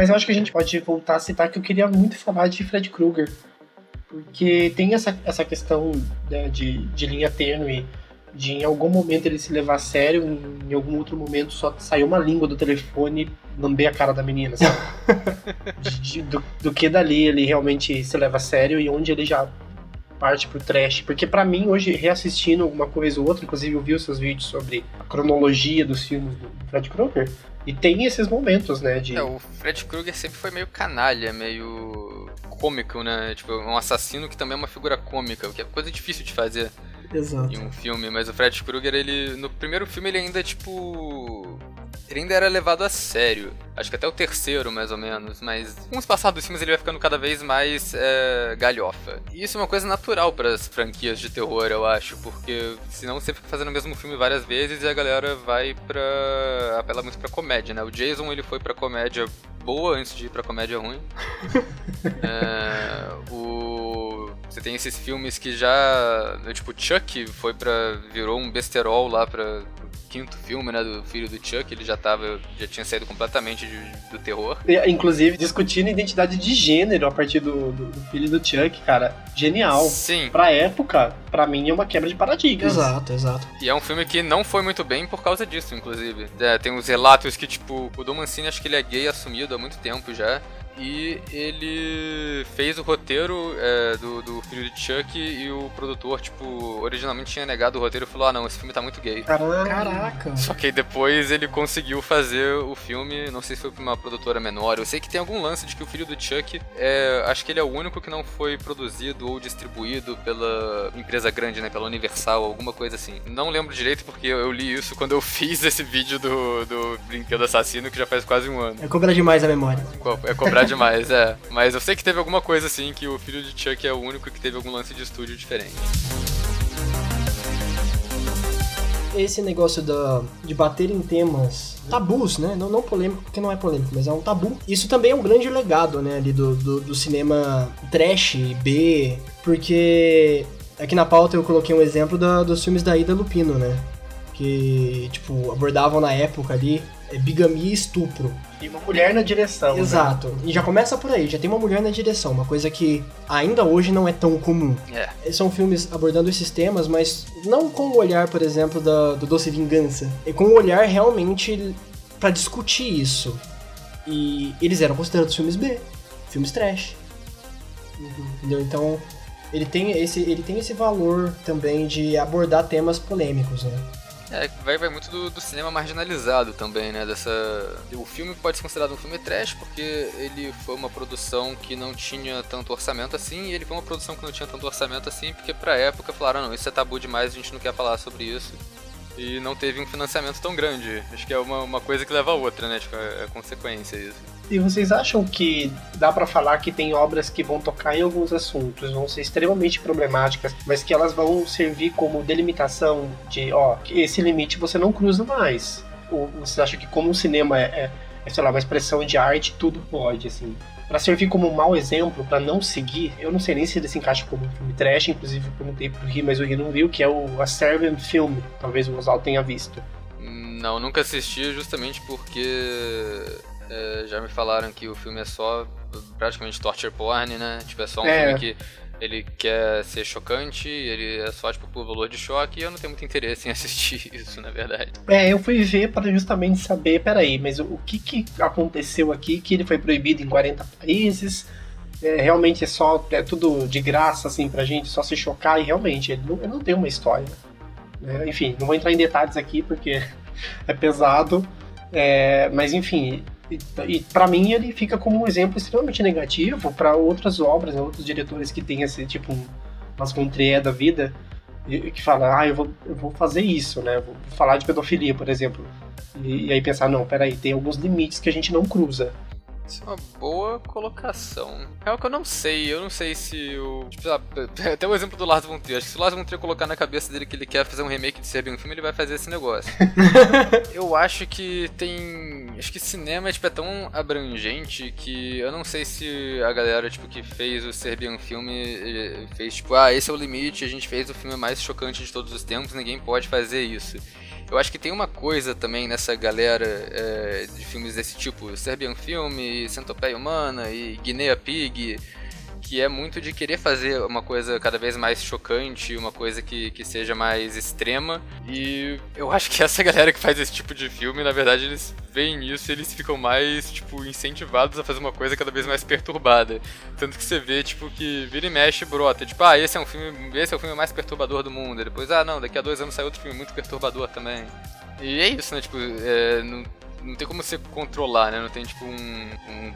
Mas eu acho que a gente pode voltar a citar que eu queria muito falar de Fred Krueger. Porque tem essa, essa questão né, de, de linha tênue, de em algum momento ele se levar a sério, em, em algum outro momento só sair uma língua do telefone e lamber a cara da menina, sabe? De- de- do, do que dali ele realmente se leva a sério e onde ele já parte pro trash. Porque pra mim, hoje, reassistindo alguma coisa ou outra, inclusive eu vi os seus vídeos sobre a cronologia dos filmes do Fred Krueger, e tem esses momentos, né, de... É, o Fred Krueger sempre foi meio canalha, meio cômico, né? Tipo, um assassino que também é uma figura cômica, o que é coisa difícil de fazer Exato. em um filme. Mas o Fred Krueger, ele. No primeiro filme ele ainda, tipo. Ele ainda era levado a sério. Acho que até o terceiro, mais ou menos. Mas com os passados dos filmes ele vai ficando cada vez mais é, galhofa. E isso é uma coisa natural para as franquias de terror, eu acho. Porque senão você fica fazendo o mesmo filme várias vezes e a galera vai pra. apela muito pra comédia, né? O Jason ele foi pra comédia boa antes de ir pra comédia ruim. É, o. Você Você tem esses filmes que já. Tipo, Chuck foi pra. virou um besterol lá pra quinto filme, né, do filho do Chuck, ele já tava, já tinha saído completamente de, do terror. E, Inclusive, discutindo identidade de gênero a partir do, do, do filho do Chuck, cara, genial. Sim. Pra época, pra mim é uma quebra de paradigmas. Exato, exato. E é um filme que não foi muito bem por causa disso, inclusive. É, tem uns relatos que, tipo, o Dom Mancini acho que ele é gay assumido há muito tempo já. E ele fez o roteiro é, do, do filho de Chuck e o produtor, tipo, originalmente tinha negado o roteiro e falou: ah, não, esse filme tá muito gay. Caraca. Só que aí depois ele conseguiu fazer o filme, não sei se foi pra uma produtora menor. Eu sei que tem algum lance de que o filho do Chuck, é, acho que ele é o único que não foi produzido ou distribuído pela empresa grande, né? Pela Universal, alguma coisa assim. Não lembro direito porque eu li isso quando eu fiz esse vídeo do, do Brinquedo Assassino, que já faz quase um ano. É cobrar demais a memória. É cobrar demais, é. Mas eu sei que teve alguma coisa assim que o filho de Chuck é o único que teve algum lance de estúdio diferente. Esse negócio da, de bater em temas tabus, né? Não, não polêmico, porque não é polêmico, mas é um tabu. Isso também é um grande legado, né? Ali do, do, do cinema trash, B, porque aqui na pauta eu coloquei um exemplo da, dos filmes da Ida Lupino, né? Que, tipo, abordavam na época ali é, bigamia e estupro. E uma mulher na direção. né? Exato. E já começa por aí, já tem uma mulher na direção, uma coisa que ainda hoje não é tão comum. É. São filmes abordando esses temas, mas não com o olhar, por exemplo, da, do Doce Vingança. É com o olhar realmente pra discutir isso. E eles eram considerados filmes B, filmes trash. Entendeu? Então, ele tem esse, ele tem esse valor também de abordar temas polêmicos, né? É, vai, vai muito do, do cinema marginalizado também, né? Dessa... O filme pode ser considerado um filme trash porque ele foi uma produção que não tinha tanto orçamento assim, e ele foi uma produção que não tinha tanto orçamento assim, porque pra época falaram, não, isso é tabu demais, a gente não quer falar sobre isso. E não teve um financiamento tão grande. Acho que é uma, uma coisa que leva a outra, né? Tipo, é, é consequência isso. E vocês acham que dá pra falar que tem obras que vão tocar em alguns assuntos, vão ser extremamente problemáticas, mas que elas vão servir como delimitação de, ó, esse limite você não cruza mais? Ou você acha que como o cinema é, é, é, sei lá, uma expressão de arte, tudo pode, assim? Pra servir como um mau exemplo, pra não seguir, eu não sei nem se ele se encaixa como um filme trash, inclusive eu perguntei pro Ri, mas o Ri não viu, que é o A Serbian Film, talvez o Oswaldo tenha visto. Não, nunca assisti justamente porque é, já me falaram que o filme é só praticamente torture porn, né? Tipo, é só um É. filme que ele quer ser chocante, ele é só tipo por valor de choque e eu não tenho muito interesse em assistir isso, na verdade. É, eu fui ver para justamente saber, peraí, mas o, que, que aconteceu aqui que ele foi proibido em 40 países? É, realmente é só, é tudo de graça, assim, pra gente só se chocar e realmente ele não, ele não tem uma história. né? enfim, não vou entrar em detalhes aqui porque é pesado, é, mas enfim, e, para mim ele fica como um exemplo extremamente negativo para outras obras, né, outros diretores que têm esse tipo, um, umas contré da vida, que fala, ah, eu vou, eu vou fazer isso, né? Vou falar de pedofilia, por exemplo. E, e aí pensar, não, peraí, tem alguns limites que a gente não cruza. Isso é uma boa colocação. É o que eu não sei, eu não sei se o. Tipo, até o exemplo do Lars von Trier. Acho que se o Lars von Trier colocar na cabeça dele que ele quer fazer um remake de Serbian filme, ele vai fazer esse negócio. eu acho que tem. Acho que cinema tipo, é tão abrangente que eu não sei se a galera tipo, que fez o Serbian filme eh, fez tipo, ah, esse é o limite, a gente fez o filme mais chocante de todos os tempos, ninguém pode fazer isso. Eu acho que tem uma coisa também nessa galera é, de filmes desse tipo, Serbian Filme, Centopeia Humana e Guinea Pig, que é muito de querer fazer uma coisa cada vez mais chocante, uma coisa que, que seja mais extrema. E eu acho que essa galera que faz esse tipo de filme, na verdade, eles veem isso e eles ficam mais, tipo, incentivados a fazer uma coisa cada vez mais perturbada. Tanto que você vê, tipo, que vira e mexe brota. Tipo, ah, esse é um filme. Esse é o filme mais perturbador do mundo. E depois, ah não, daqui a dois anos sai outro filme muito perturbador também. E é isso, né? Tipo, é, não, não tem como você controlar, né? Não tem tipo um, um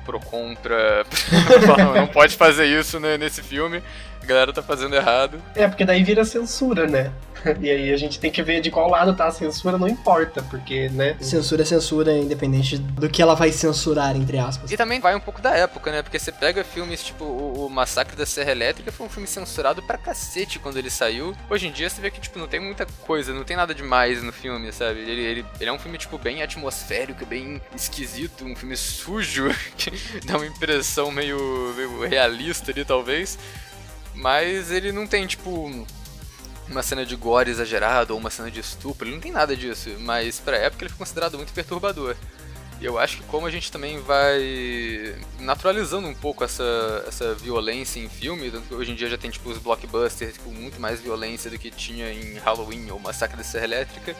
pra falar, não pode fazer isso né, nesse filme. A galera tá fazendo errado. É, porque daí vira censura, né? E aí a gente tem que ver de qual lado tá a censura, não importa, porque, né? Censura é censura, independente do que ela vai censurar, entre aspas. E também vai um pouco da época, né? Porque você pega filmes tipo o, o Massacre da Serra Elétrica, foi um filme censurado pra cacete quando ele saiu. Hoje em dia você vê que, tipo, não tem muita coisa, não tem nada demais no filme, sabe? Ele, ele, ele é um filme, tipo, bem atmosférico, bem esquisito, um filme sujo, que dá uma impressão meio, meio realista ali, talvez. Mas ele não tem, tipo, uma cena de gore exagerado ou uma cena de estupro, ele não tem nada disso. Mas pra época ele foi considerado muito perturbador. E eu acho que como a gente também vai naturalizando um pouco essa, essa violência em filme, tanto que hoje em dia já tem tipo os blockbusters com muito mais violência do que tinha em Halloween ou Massacre da Serra Elétrica,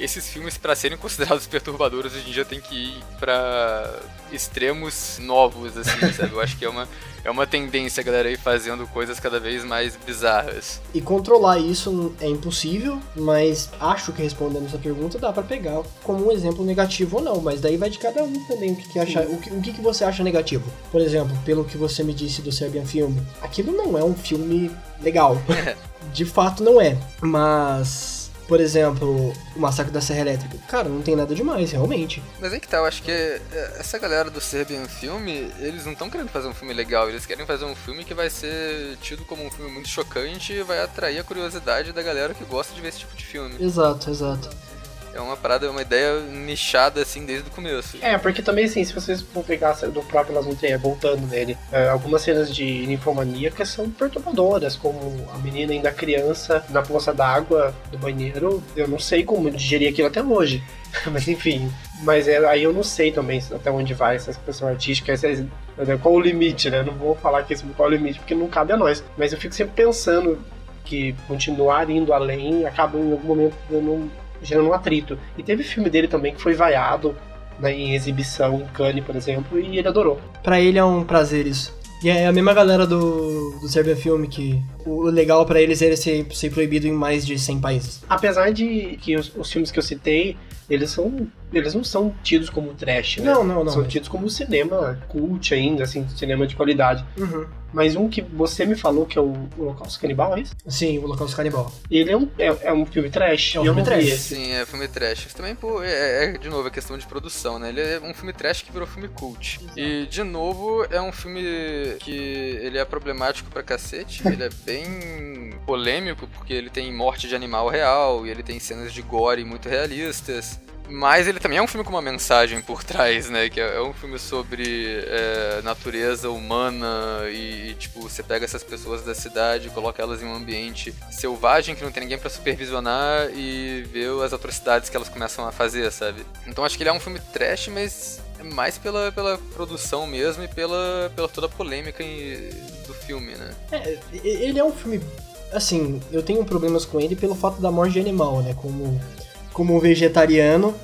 esses filmes para serem considerados perturbadores hoje em dia tem que ir para extremos novos assim, sabe? Eu acho que é uma é uma tendência a galera ir fazendo coisas cada vez mais bizarras. E controlar isso é impossível, mas acho que respondendo essa pergunta dá para pegar como um exemplo negativo ou não, mas daí vai de cada um também o que, que acha, o que, o que, que você acha negativo. Por exemplo, pelo que você me disse do Serbian Film, aquilo não é um filme legal. de fato não é, mas por exemplo, o Massacre da Serra Elétrica. Cara, não tem nada demais, realmente. Mas é que tá, eu acho que é, essa galera do Serbian Filme, eles não estão querendo fazer um filme legal, eles querem fazer um filme que vai ser tido como um filme muito chocante e vai atrair a curiosidade da galera que gosta de ver esse tipo de filme. Exato, exato. É uma parada, uma ideia nichada assim desde o começo. É, porque também assim, se vocês for pegar do próprio Las Montanhas, voltando nele, é, algumas cenas de ninfomaníaca são perturbadoras, como a menina ainda criança na poça d'água do banheiro, eu não sei como digerir aquilo até hoje. mas enfim, mas é, aí eu não sei também até onde vai essa expressão artística, essa, qual o limite, né? Não vou falar que esse qual o limite, porque não cabe a nós. Mas eu fico sempre pensando que continuar indo além acaba em algum momento dando gerando um atrito. E teve filme dele também que foi vaiado né, em exibição em Cannes, por exemplo, e ele adorou. Para ele é um prazer isso. E é a mesma galera do, do Serbia Film que o legal para eles era ser, ser proibido em mais de 100 países. Apesar de que os, os filmes que eu citei, eles são eles não são tidos como trash, né? Não, não, não. São tidos como cinema cult ainda, assim, cinema de qualidade. Uhum. Mas um que você me falou que é o Holocausto Canibal, é isso? Sim, o Holocausto Canibal. Ele é um, é, é um filme trash? É um filme trash. Sim, é filme trash. Isso também, pô, é, é, de novo, a questão de produção, né? Ele é um filme trash que virou filme cult. Exato. E, de novo, é um filme que ele é problemático pra cacete. ele é bem polêmico, porque ele tem morte de animal real, e ele tem cenas de gore muito realistas. Mas ele também é um filme com uma mensagem por trás, né? Que é um filme sobre é, natureza humana e, tipo, você pega essas pessoas da cidade, coloca elas em um ambiente selvagem que não tem ninguém para supervisionar e vê as atrocidades que elas começam a fazer, sabe? Então acho que ele é um filme trash, mas é mais pela, pela produção mesmo e pela, pela toda a polêmica do filme, né? É, ele é um filme. Assim, eu tenho problemas com ele pelo fato da morte de animal, né? Como como um vegetariano,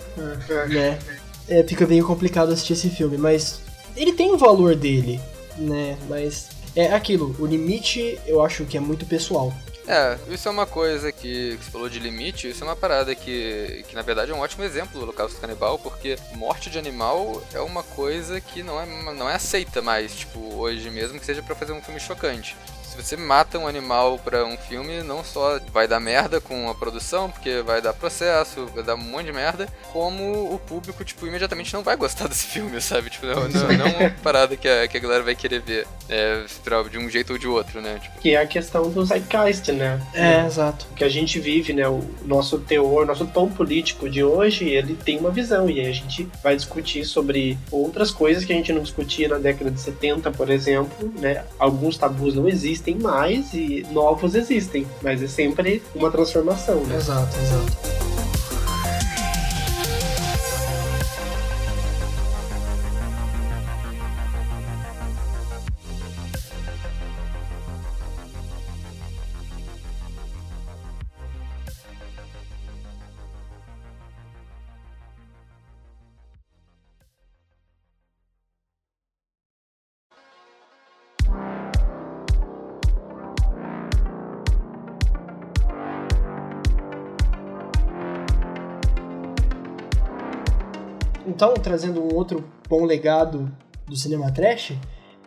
né? É, fica bem complicado assistir esse filme, mas ele tem o valor dele, né? Mas é aquilo, o limite eu acho que é muito pessoal. É, isso é uma coisa que, que você falou de limite, isso é uma parada que, que na verdade é um ótimo exemplo do Holocausto Canibal, porque morte de animal é uma coisa que não é, não é aceita mais, tipo, hoje mesmo que seja para fazer um filme chocante se você mata um animal para um filme, não só vai dar merda com a produção, porque vai dar processo, vai dar um monte de merda, como o público, tipo, imediatamente não vai gostar desse filme, sabe? Tipo, não, não, não é uma parada que a, que a galera vai querer ver é, de um jeito ou de outro, né? Tipo. Que é a questão do zeitgeist, né? É, é, exato. Que a gente vive, né? O nosso teor, nosso tom político de hoje, ele tem uma visão, e aí a gente vai discutir sobre outras coisas que a gente não discutia na década de 70, por exemplo, né? Alguns tabus não existem existem mais e novos existem, mas é sempre uma transformação, né? Exato, exato. Trazendo um outro bom legado do cinema trash,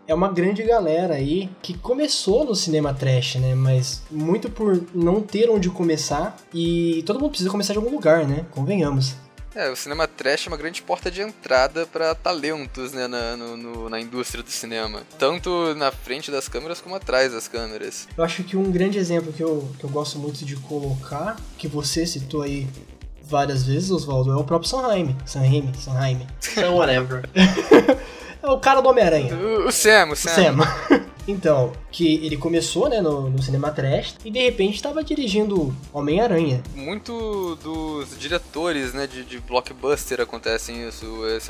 é uma grande galera aí que começou no cinema trash, né? Mas muito por não ter onde começar e todo mundo precisa começar de algum lugar, né? Convenhamos. É, o cinema trash é uma grande porta de entrada para talentos né, na, no, no, na indústria do cinema. Tanto na frente das câmeras como atrás das câmeras. Eu acho que um grande exemplo que eu, que eu gosto muito de colocar, que você citou aí várias vezes, Oswaldo, é o próprio Sanheim. Sanheim, Sanheim. Sam whatever. é o cara do Homem-Aranha. O, o Sam, o Sam. Sam. Então, que ele começou, né, no, no cinema trash e de repente estava dirigindo Homem-Aranha. Muito dos diretores, né, de, de blockbuster acontecem isso.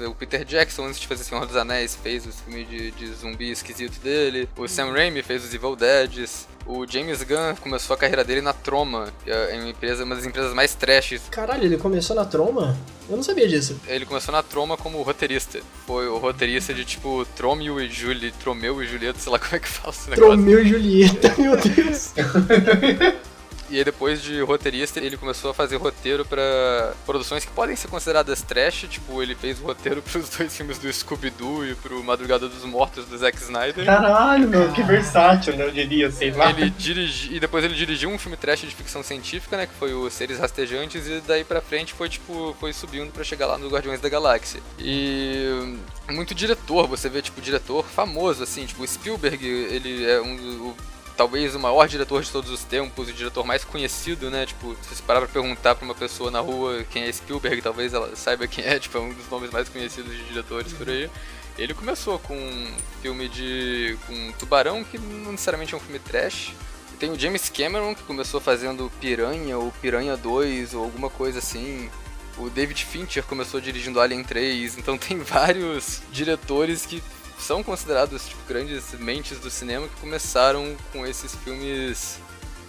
O Peter Jackson, antes de fazer Senhor dos Anéis, fez o filme de, de zumbi esquisito dele. O Sam Raimi fez os Evil Deads. O James Gunn começou a carreira dele na Troma, que é uma, empresa, uma das empresas mais trashes Caralho, ele começou na Troma? Eu não sabia disso. ele começou na Troma como roteirista. Foi o roteirista de tipo Tromeo e Julie, Tromeu e Julieta, sei lá como é que fala esse negócio. Tromeu e Julieta, meu Deus. E aí depois de roteirista, ele começou a fazer roteiro pra produções que podem ser consideradas trash, tipo, ele fez o roteiro pros dois filmes do Scooby-Doo e pro Madrugada dos Mortos do Zack Snyder. Caralho, meu, que versátil, né? Eu diria, sei lá. Ele dirigi, e depois ele dirigiu um filme trash de ficção científica, né, que foi o Seres Rastejantes, e daí pra frente foi tipo, foi subindo pra chegar lá no Guardiões da Galáxia. E muito diretor, você vê tipo diretor famoso assim, tipo o Spielberg, ele é um o talvez o maior diretor de todos os tempos, o diretor mais conhecido, né? Tipo, se você parar pra perguntar pra uma pessoa na rua quem é Spielberg, talvez ela saiba quem é, tipo, é um dos nomes mais conhecidos de diretores por aí. Ele começou com um filme de. com Tubarão, que não necessariamente é um filme trash. Tem o James Cameron, que começou fazendo Piranha ou Piranha 2 ou alguma coisa assim. O David Fincher começou dirigindo Alien 3. Então tem vários diretores que são considerados tipo, grandes mentes do cinema que começaram com esses filmes.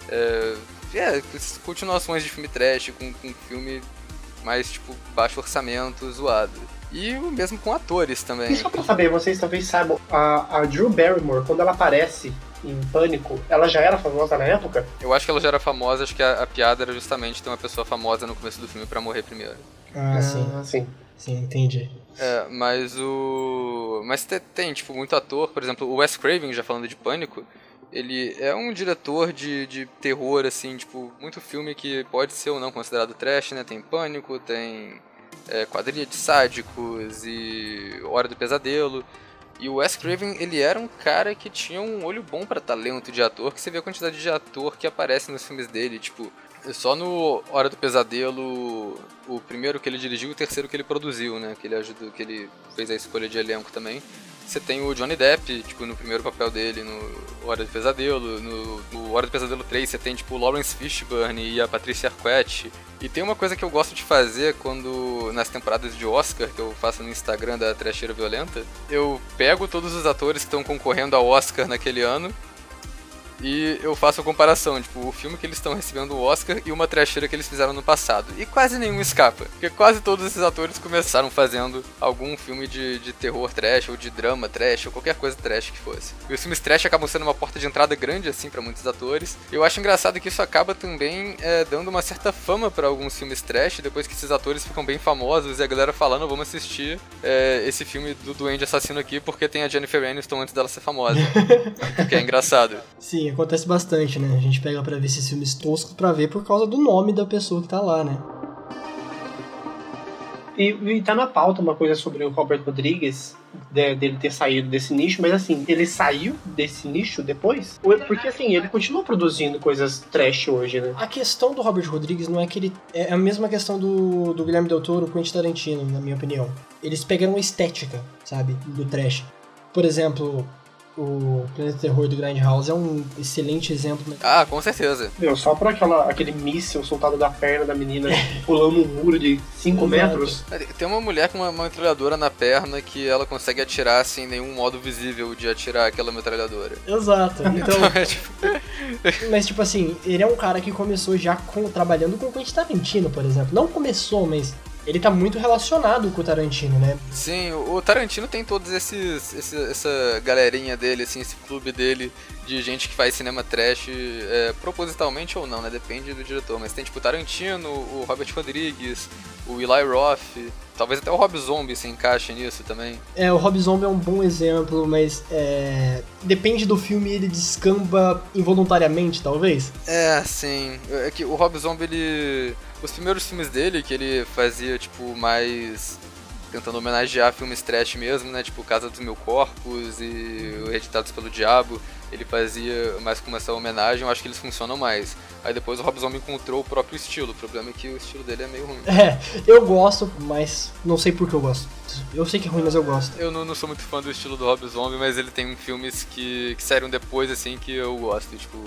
É, é, com essas continuações de filme trash, com, com filme mais tipo baixo orçamento, zoado. E o mesmo com atores também. E só pra saber, vocês talvez saibam, a, a Drew Barrymore, quando ela aparece em Pânico, ela já era famosa na época? Eu acho que ela já era famosa, acho que a, a piada era justamente ter uma pessoa famosa no começo do filme pra morrer primeiro. Ah, sim. sim. Sim, entendi. É, mas o. Mas te- tem, tipo, muito ator, por exemplo, o Wes Craven, já falando de Pânico, ele é um diretor de, de terror, assim, tipo, muito filme que pode ser ou não considerado trash, né? Tem Pânico, tem é, Quadrilha de Sádicos e Hora do Pesadelo. E o Wes Craven, ele era um cara que tinha um olho bom pra talento de ator, que você vê a quantidade de ator que aparece nos filmes dele, tipo, só no Hora do Pesadelo, o primeiro que ele dirigiu e o terceiro que ele produziu, né, que ele ajudou, que ele fez a escolha de elenco também. Você tem o Johnny Depp, tipo, no primeiro papel dele no Hora do Pesadelo, no, no Hora do Pesadelo 3 você tem, tipo, o Lawrence Fishburne e a Patricia Arquette. E tem uma coisa que eu gosto de fazer quando, nas temporadas de Oscar, que eu faço no Instagram da Trecheira Violenta, eu pego todos os atores que estão concorrendo ao Oscar naquele ano e eu faço a comparação, tipo, o filme que eles estão recebendo o Oscar e uma trecheira que eles fizeram no passado. E quase nenhum escapa, porque quase todos esses atores começaram fazendo algum filme de, de terror trash, ou de drama trash, ou qualquer coisa trash que fosse. E os filmes trash acabam sendo uma porta de entrada grande, assim, pra muitos atores. Eu acho engraçado que isso acaba também é, dando uma certa fama pra alguns filmes trash, depois que esses atores ficam bem famosos e a galera falando, vamos assistir é, esse filme do Duende Assassino aqui, porque tem a Jennifer Aniston antes dela ser famosa. que é engraçado. Sim, acontece bastante, né? A gente pega pra ver esses filmes toscos pra ver por causa do nome da pessoa que tá lá, né? E, e tá na pauta uma coisa sobre o Robert Rodrigues, de- dele ter saído desse nicho, mas assim, ele saiu desse nicho depois? É- Porque assim, ele continua produzindo coisas trash hoje, né? A questão do Robert Rodrigues não é que ele. É a mesma questão do, do Guilherme Del Toro com o Quentin Tarantino, na minha opinião. Eles pegaram a estética, sabe? Do trash. Por exemplo, o Planeta Terror do Grindhouse é um excelente exemplo. né? Ah, com certeza. Meu, só por aquela, aquele míssil soltado da perna da menina pulando um muro de 5 Exato. metros. Tem uma mulher com uma, uma metralhadora na perna que ela consegue atirar sem nenhum modo visível de atirar aquela metralhadora. Exato. Então, é tipo, mas tipo assim, ele é um cara que começou já com, trabalhando com o Quentin Tarantino, por exemplo. Não começou, mas ele tá muito relacionado com o Tarantino, né? sim, o Tarantino tem todos esses, esse- essa galerinha dele, assim, esse clube dele de gente que faz cinema trash é, propositalmente ou não, né? Depende do diretor. Mas tem tipo o Tarantino, o Robert Rodrigues, o Eli Roth, talvez até o Rob Zombie se encaixe nisso também. É, o Rob Zombie é um bom exemplo, mas é, depende do filme, ele descamba involuntariamente, talvez. É, sim. É que o Rob Zombie, ele. Os primeiros filmes dele, que ele fazia, tipo, mais. Tentando homenagear filmes trash mesmo, né? Tipo Casa dos Mil Corpos e Editados pelo Diabo. Ele fazia mais como essa homenagem, eu acho que eles funcionam mais. Aí depois o Rob Zombie encontrou o próprio estilo, o problema é que o estilo dele é meio ruim. É, eu gosto, mas não sei por que eu gosto. Eu sei que é ruim, mas eu gosto. Eu não, não sou muito fã do estilo do Rob Zombie, mas ele tem filmes que, que saíram depois, assim, que eu gosto. Tipo,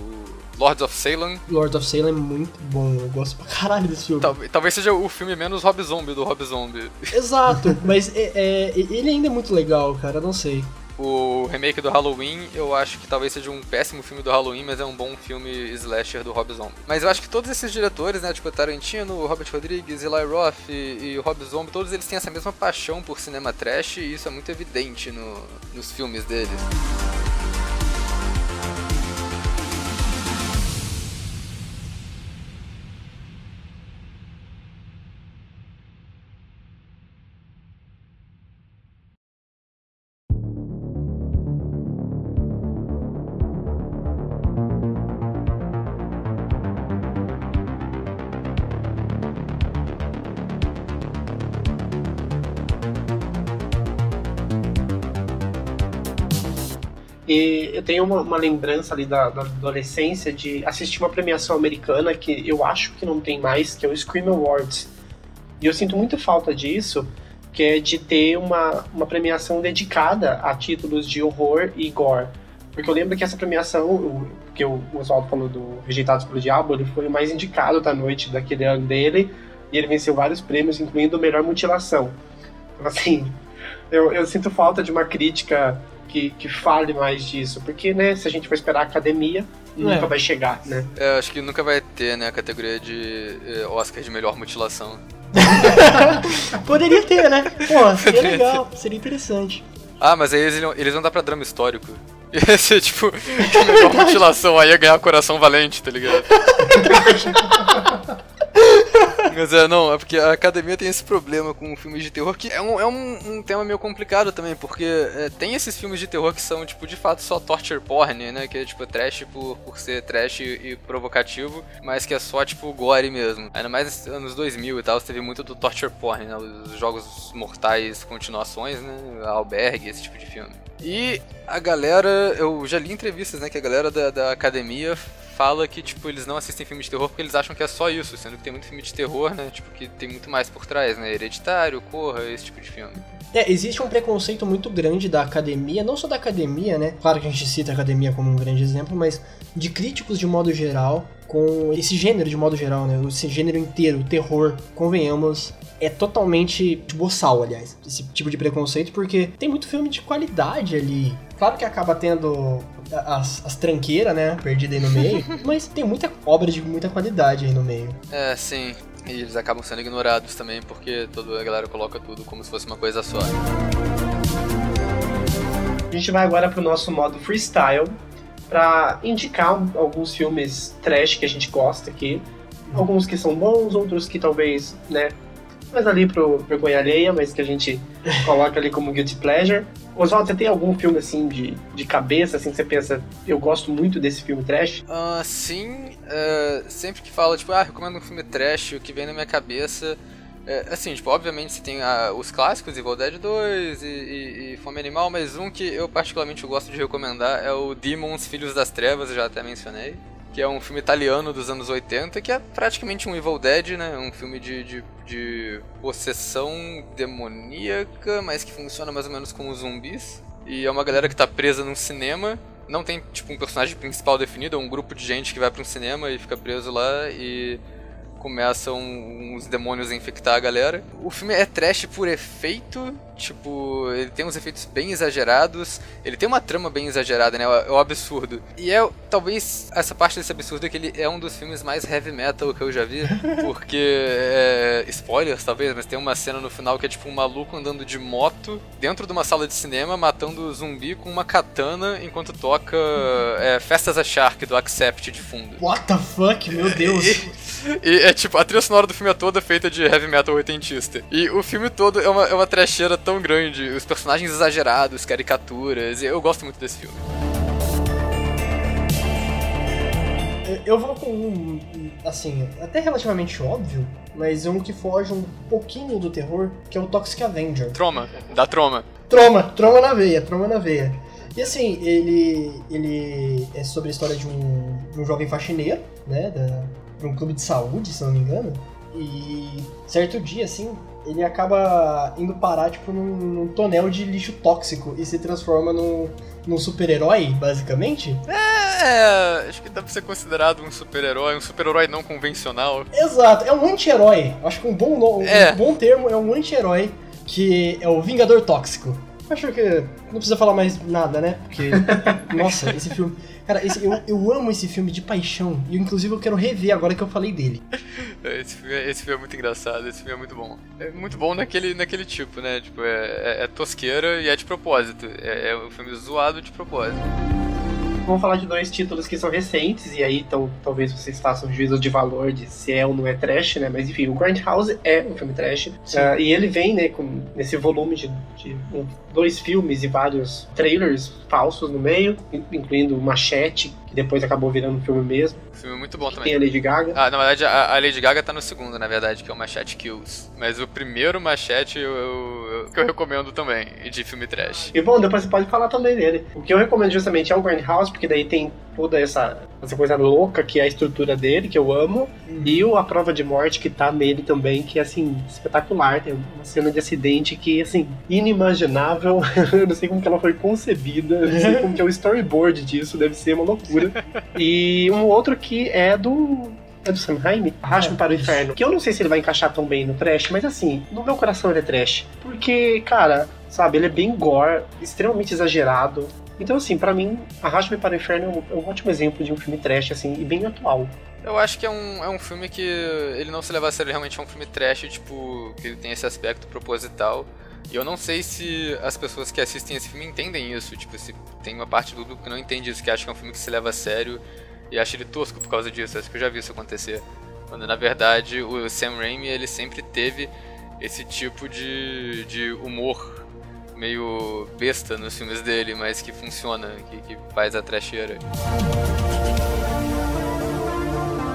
Lords of Salem. Lord of Salem é muito bom, eu gosto pra caralho desse filme. Tal- talvez seja o filme menos Rob Zombie do Rob Zombie. Exato, mas é, é, ele ainda é muito legal, cara, não sei. O remake do Halloween, eu acho que talvez seja um péssimo filme do Halloween, mas é um bom filme slasher do Rob Zombie. Mas eu acho que todos esses diretores, né, tipo Tarantino, Robert Rodrigues, Eli Roth e, e Rob Zombie, todos eles têm essa mesma paixão por cinema trash e isso é muito evidente no- nos filmes deles. Eu tenho uma, uma lembrança ali da, da adolescência de assistir uma premiação americana que eu acho que não tem mais, que é o Scream Awards. E eu sinto muita falta disso, que é de ter uma, uma premiação dedicada a títulos de horror e gore. Porque eu lembro que essa premiação, que o Oswaldo falou do Rejeitados pelo Diabo, ele foi o mais indicado da noite daquele ano dele, e ele venceu vários prêmios, incluindo o melhor mutilação. Então, assim, eu, eu sinto falta de uma crítica que, que fale mais disso, porque, né, se a gente for esperar a academia, nunca É. vai chegar, né? É, acho que nunca vai ter, né, a categoria de eh, Oscar de melhor mutilação. Poderia ter, né? Pô, seria legal, seria interessante. Ah, mas aí eles, eles vão dar pra drama histórico. Ia ser tipo, que melhor mutilação, aí ia ganhar coração valente, tá ligado? Mas é, não, é porque a academia tem esse problema com filmes de terror, que é um, é um, um tema meio complicado também, porque é, tem esses filmes de terror que são, tipo, de fato só torture porn, né? Que é, tipo, trash por, por ser trash e, provocativo, mas que é só, tipo, gore mesmo. Ainda mais nos anos 2000 e tal, você teve muito do torture porn, né? Os jogos mortais continuações, né? Albergue, esse tipo de filme. E a galera, eu já li entrevistas, né, que a galera da, da academia fala que, tipo, eles não assistem filme de terror porque eles acham que é só isso, sendo que tem muito filme de terror, né, tipo, que tem muito mais por trás, né, Hereditário, Corra, esse tipo de filme. É, existe um preconceito muito grande da academia, não só da academia, né? Claro que a gente cita a academia como um grande exemplo, mas de críticos de modo geral, com esse gênero de modo geral, né? Esse gênero inteiro, terror, convenhamos, é totalmente boçal, aliás, esse tipo de preconceito, porque tem muito filme de qualidade ali. Claro que acaba tendo as, as tranqueiras, né? Perdida aí no meio, mas tem muita obra de muita qualidade aí no meio. É, sim, e eles acabam sendo ignorados também porque toda a galera coloca tudo como se fosse uma coisa só. A gente vai agora pro nosso modo freestyle para indicar alguns filmes trash que a gente gosta aqui. Alguns que são bons, outros que talvez, né, mais ali pro vergonha alheia, mas que a gente coloca ali como guilty pleasure. Oswaldo, você tem algum filme assim de, de cabeça, assim, que você pensa, eu gosto muito desse filme trash? Ah, sim, é, sempre que fala, tipo, ah, recomendo um filme trash, o que vem na minha cabeça. É, assim, tipo, obviamente você tem ah, os clássicos, Evil Dead 2 e, e- e Fome Animal, mas um que eu particularmente gosto de recomendar é o Demons Filhos das Trevas, eu já até mencionei. Que é um filme italiano dos anos 80, que é praticamente um Evil Dead, né? Um filme de, de, de possessão demoníaca, mas que funciona mais ou menos como zumbis. E é uma galera que tá presa num cinema. Não tem, tipo, um personagem principal definido, é um grupo de gente que vai pra um cinema e fica preso lá e começam uns demônios a infectar a galera. O filme é trash por efeito, tipo, ele tem uns efeitos bem exagerados, ele tem uma trama bem exagerada, né? É o absurdo. E é talvez essa parte desse absurdo é que ele é um dos filmes mais heavy metal que eu já vi, porque é, spoilers talvez, mas tem uma cena no final que é tipo um maluco andando de moto dentro de uma sala de cinema matando zumbi com uma katana enquanto toca é, Festas a Shark do Accept de fundo. What the fuck, meu Deus! E é tipo, a trilha sonora do filme é toda feita de heavy metal oitentista. E o filme todo é uma, é uma trecheira tão grande, os personagens exagerados, caricaturas, eu gosto muito desse filme. Eu vou com um, assim, até relativamente óbvio, mas um que foge um pouquinho do terror, que é o Toxic Avenger. Troma, dá troma. Troma, troma na veia, troma na veia. E assim, ele. ele. é sobre a história de um, de um jovem faxineiro, né? Da, de um clube de saúde, se não me engano. E certo dia, assim, ele acaba indo parar, tipo, num, num tonel de lixo tóxico e se transforma num, num super-herói, basicamente. É, acho que dá pra ser considerado um super-herói, um super-herói não convencional. Exato, é um anti-herói. Acho que um bom, no- É. um bom termo é um anti-herói, que é o Vingador Tóxico. Acho que não precisa falar mais nada, né? Porque, nossa, esse filme. Cara, esse- eu, eu amo esse filme de paixão. E inclusive eu quero rever agora que eu falei dele. Esse filme, é- esse filme é muito engraçado, esse filme é muito bom. É muito bom naquele, naquele tipo, né? Tipo, é, é- é tosqueira e é de propósito. É, é um filme zoado de propósito. Vamos falar de dois títulos que são recentes, e aí então, talvez vocês façam juízo de valor de se é ou não é trash, né? Mas enfim, o Grindhouse é um filme trash. Ah, e ele vem, né, com nesse volume de, de um- dois filmes e vários trailers falsos no meio, in- incluindo o Machete, que depois acabou virando um filme mesmo. Um filme muito bom Tem também. a Lady Gaga. Ah, na verdade, a, a Lady Gaga tá no segundo, na verdade, que é o Machete Kills. Mas o primeiro Machete eu, eu- eu- que eu recomendo também, de filme trash. E bom, depois você pode falar também dele. O que eu recomendo justamente é o Grindhouse, porque daí tem toda essa, essa coisa louca que é a estrutura dele, que eu amo. E o A Prova de Morte, que tá nele também, que é assim, espetacular. Tem uma cena de acidente que, assim, inimaginável. eu não sei como que ela foi concebida, eu não sei como que é o storyboard disso, deve ser uma loucura. E um outro que é do. É do Raimi? Arraste-me para o Inferno. Que eu não sei se ele vai encaixar tão bem no trash, mas assim, no meu coração ele é trash. Porque, cara, sabe, ele é bem gore, extremamente exagerado. Então, assim, pra mim, Arraste-me para o Inferno é um, é um ótimo exemplo de um filme trash, assim, e bem atual. Eu acho que é um, é um filme que ele não se leva a sério, realmente é um filme trash, tipo, que tem esse aspecto proposital. E eu não sei se as pessoas que assistem esse filme entendem isso, tipo, se tem uma parte do público que não entende isso, que acha que é um filme que se leva a sério e acha ele tosco por causa disso. Acho que eu já vi isso acontecer. Quando na verdade o Sam Raimi ele sempre teve esse tipo de, de humor meio besta nos filmes dele, mas que funciona, que, que faz a trecheira.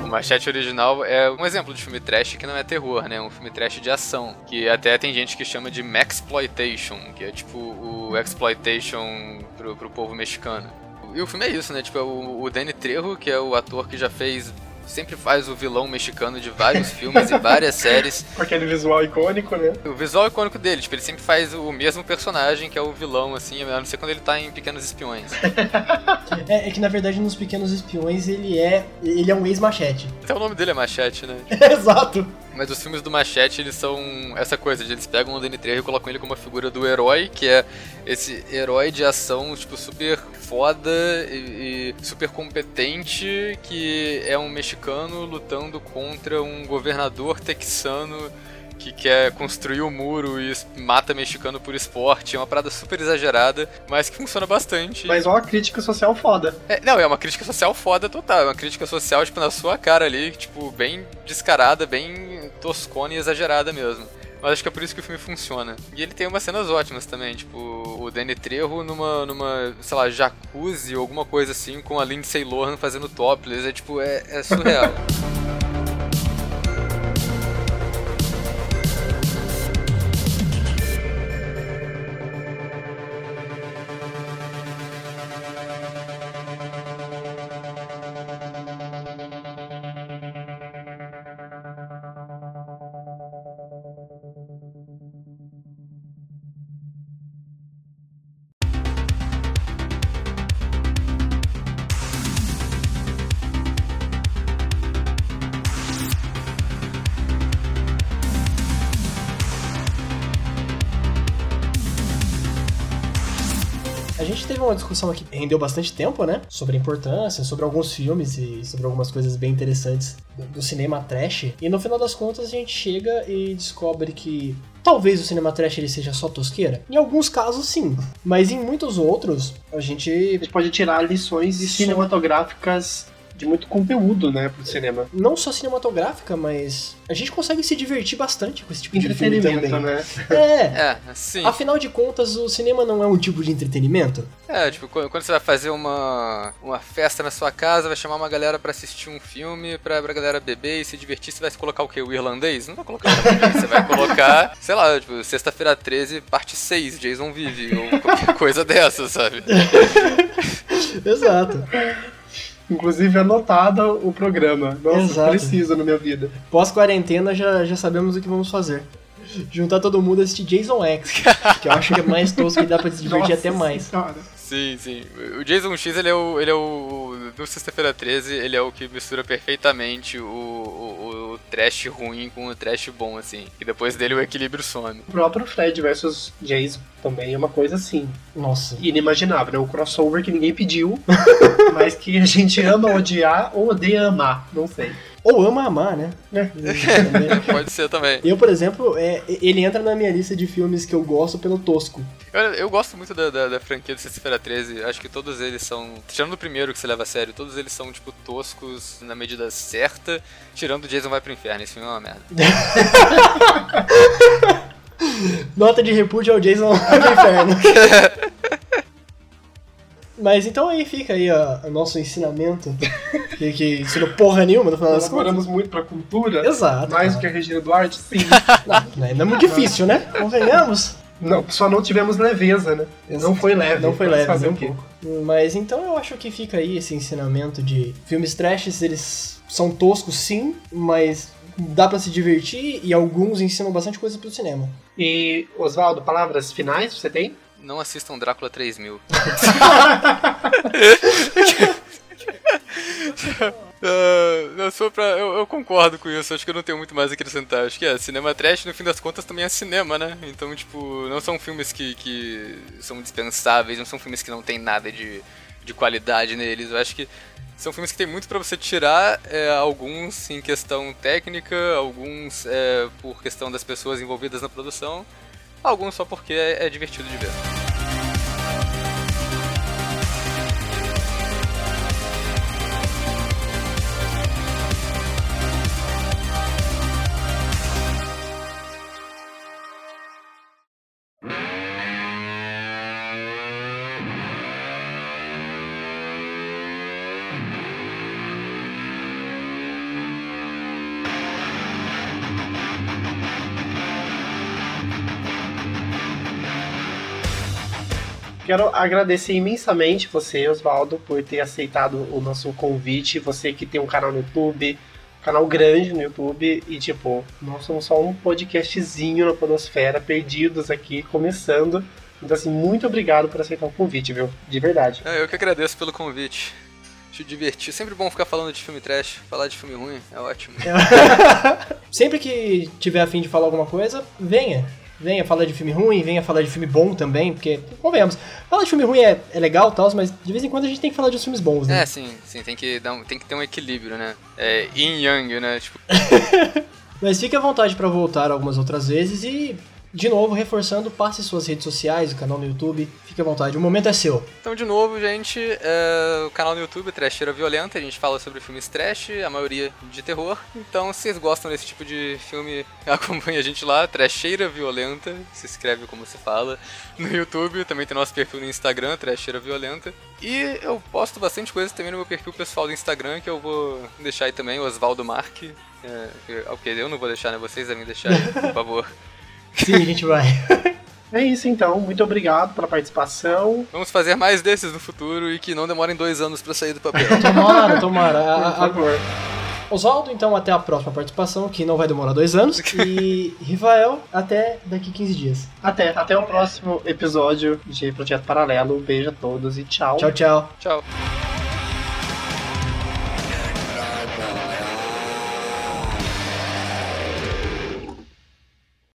O Machete original é um exemplo de filme trash que não é terror, né? É um filme trash de ação. Que até tem gente que chama de Maxploitation, que é tipo o Exploitation pro, pro povo mexicano. E o filme é isso, né? Tipo, é o, o Danny Trejo, que é o ator que já fez. Sempre faz o vilão mexicano de vários filmes e várias séries. Com aquele visual icônico, né? O visual icônico dele, tipo, ele sempre faz o mesmo personagem, que é o vilão, assim, a não ser quando ele tá em Pequenos Espiões. É, é que na verdade nos Pequenos Espiões ele é. ele é um ex-machete. Até o nome dele é Machete, né? Exato. Mas os filmes do Machete, eles são essa coisa eles pegam o Danny Trejo e colocam ele como a figura do herói, que é esse herói de ação, tipo, super foda e, e super competente, que é um mexicano lutando contra um governador texano que quer construir o muro e mata mexicano por esporte. É uma parada super exagerada, mas que funciona bastante. Mas ó, a crítica social foda. É, não, é uma crítica social foda total. É uma crítica social, tipo, na sua cara ali, tipo, bem descarada, bem toscona e exagerada mesmo. Mas acho que é por isso que o filme funciona. E ele tem umas cenas ótimas também, tipo, o Danny Trejo numa, numa sei lá, jacuzzi ou alguma coisa assim, com a Lindsay Lohan fazendo topless. É tipo, é, é surreal. discussão aqui que rendeu bastante tempo, né? Sobre a importância, sobre alguns filmes e sobre algumas coisas bem interessantes do, cinema trash. E no final das contas a gente chega e descobre que talvez o cinema trash ele seja só tosqueira. Em alguns casos sim, mas em muitos outros a A gente gente pode tirar lições cinematográficas de muito conteúdo, né, pro cinema. não só cinematográfica, mas a gente consegue se divertir bastante com esse tipo de filme Entretenimento, também. né? É. É, sim. Afinal de contas, o cinema não é um tipo de entretenimento? É, tipo, quando você vai fazer uma, uma festa na sua casa, vai chamar uma galera pra assistir um filme, pra, pra galera beber e se divertir, você vai colocar o quê? O irlandês? Não vai colocar o irlandês, você vai colocar, sei lá, tipo, sexta-feira 13, parte 6, Jason vive, ou qualquer coisa dessa, sabe? Exato. Inclusive anotado o programa. Nossa, Exato. preciso na minha vida. Pós-quarentena já, já sabemos o que vamos fazer. Juntar todo mundo e assistir Jason X, que eu acho que é mais tosco e dá pra se divertir Nossa até mais. Senhora. Sim, sim. O Jason X, ele é o. Ele é o. No Sexta-feira 13, ele é o que mistura perfeitamente o, o, o trash ruim com o trash bom, assim. E depois dele o equilíbrio some. O próprio Fred versus Jason também é uma coisa assim, Nossa. inimaginável. É um crossover que ninguém pediu, mas que a gente ama odiar ou odeia amar, não sei. Ou ama amar, né? Pode ser também. Eu, por exemplo, é, ele entra na minha lista de filmes que eu gosto pelo tosco. Eu, eu gosto muito da, da, da franquia do Sexta-feira 13. Acho que todos eles são. Tirando o primeiro que se leva a sério, todos eles são, tipo, toscos na medida certa. Tirando o Jason Vai pro Inferno. Esse filme é uma merda. Nota de repúdio ao Jason do inferno. Mas então aí fica aí o nosso ensinamento, que, que ensinou porra nenhuma no final das contas. Colaboramos muito pra cultura. Exato. Mais do que a Regina Duarte, sim. Não, não é muito difícil, né? Convenhamos. Não, só não tivemos leveza, né? Não foi leve. Não foi leve, fazer um pouco. Mas então eu acho que fica aí esse ensinamento de filmes trashes, eles são toscos sim, mas dá pra se divertir e alguns ensinam bastante coisa pro cinema. E, Oswaldo, palavras finais você tem? Não assistam Drácula 3000. Ah, não, só pra, eu, eu concordo com isso, acho que eu não tenho muito mais a acrescentar. Acho que é, cinema trash, no fim das contas, também é cinema, né? Então, tipo, não são filmes que, que são dispensáveis, não são filmes que não tem nada de, de qualidade neles. Eu acho que são filmes que tem muito pra você tirar, é, alguns em questão técnica, alguns é, por questão das pessoas envolvidas na produção, alguns só porque é, é divertido de ver. Quero agradecer imensamente você, Oswaldo, por ter aceitado o nosso convite. Você que tem um canal no YouTube, canal grande no YouTube, e tipo, nós somos só um podcastzinho na Podosfera, perdidos aqui, começando. Então, assim, muito obrigado por aceitar o convite, viu? De verdade. É, eu que agradeço pelo convite. Te divertir. Sempre bom ficar falando de filme trash. Falar de filme ruim é ótimo. Sempre que tiver afim de falar alguma coisa, venha. Venha falar de filme ruim, venha falar de filme bom também, porque, convenhamos, falar de filme ruim é, é legal e tal, mas de vez em quando a gente tem que falar de filmes bons, né? É, sim, sim, tem que, dar um, tem que ter um equilíbrio, né? É yin yang, né? Tipo, Mas fique à vontade pra voltar algumas outras vezes e, de novo, reforçando, passe suas redes sociais, o canal no YouTube, fique à vontade, o momento é seu. então, de novo, gente, é, o canal no YouTube Trasheira Violenta, a gente fala sobre filmes trash, a maioria de terror. Então, se vocês gostam desse tipo de filme, acompanhe a gente lá, Trasheira Violenta, se escreve como se fala, no YouTube. Também tem nosso perfil no Instagram, Trasheira Violenta. E eu posto bastante coisa também no meu perfil pessoal do Instagram, que eu vou deixar aí também, Osvaldo Mark. É, ok, eu não vou deixar, né? Vocês devem deixar aí, por favor. Sim, a gente vai. É isso então, muito obrigado pela participação. Vamos fazer mais desses no futuro e que não demorem dois anos pra sair do papel. Tomara, tomara. A- Por a- favor. Oswaldo, então, até a próxima participação, que não vai demorar dois anos. E Rifael, até daqui 15 dias. Até, até o próximo episódio de Projeto Paralelo. Um beijo a todos e tchau. Tchau, tchau. Tchau.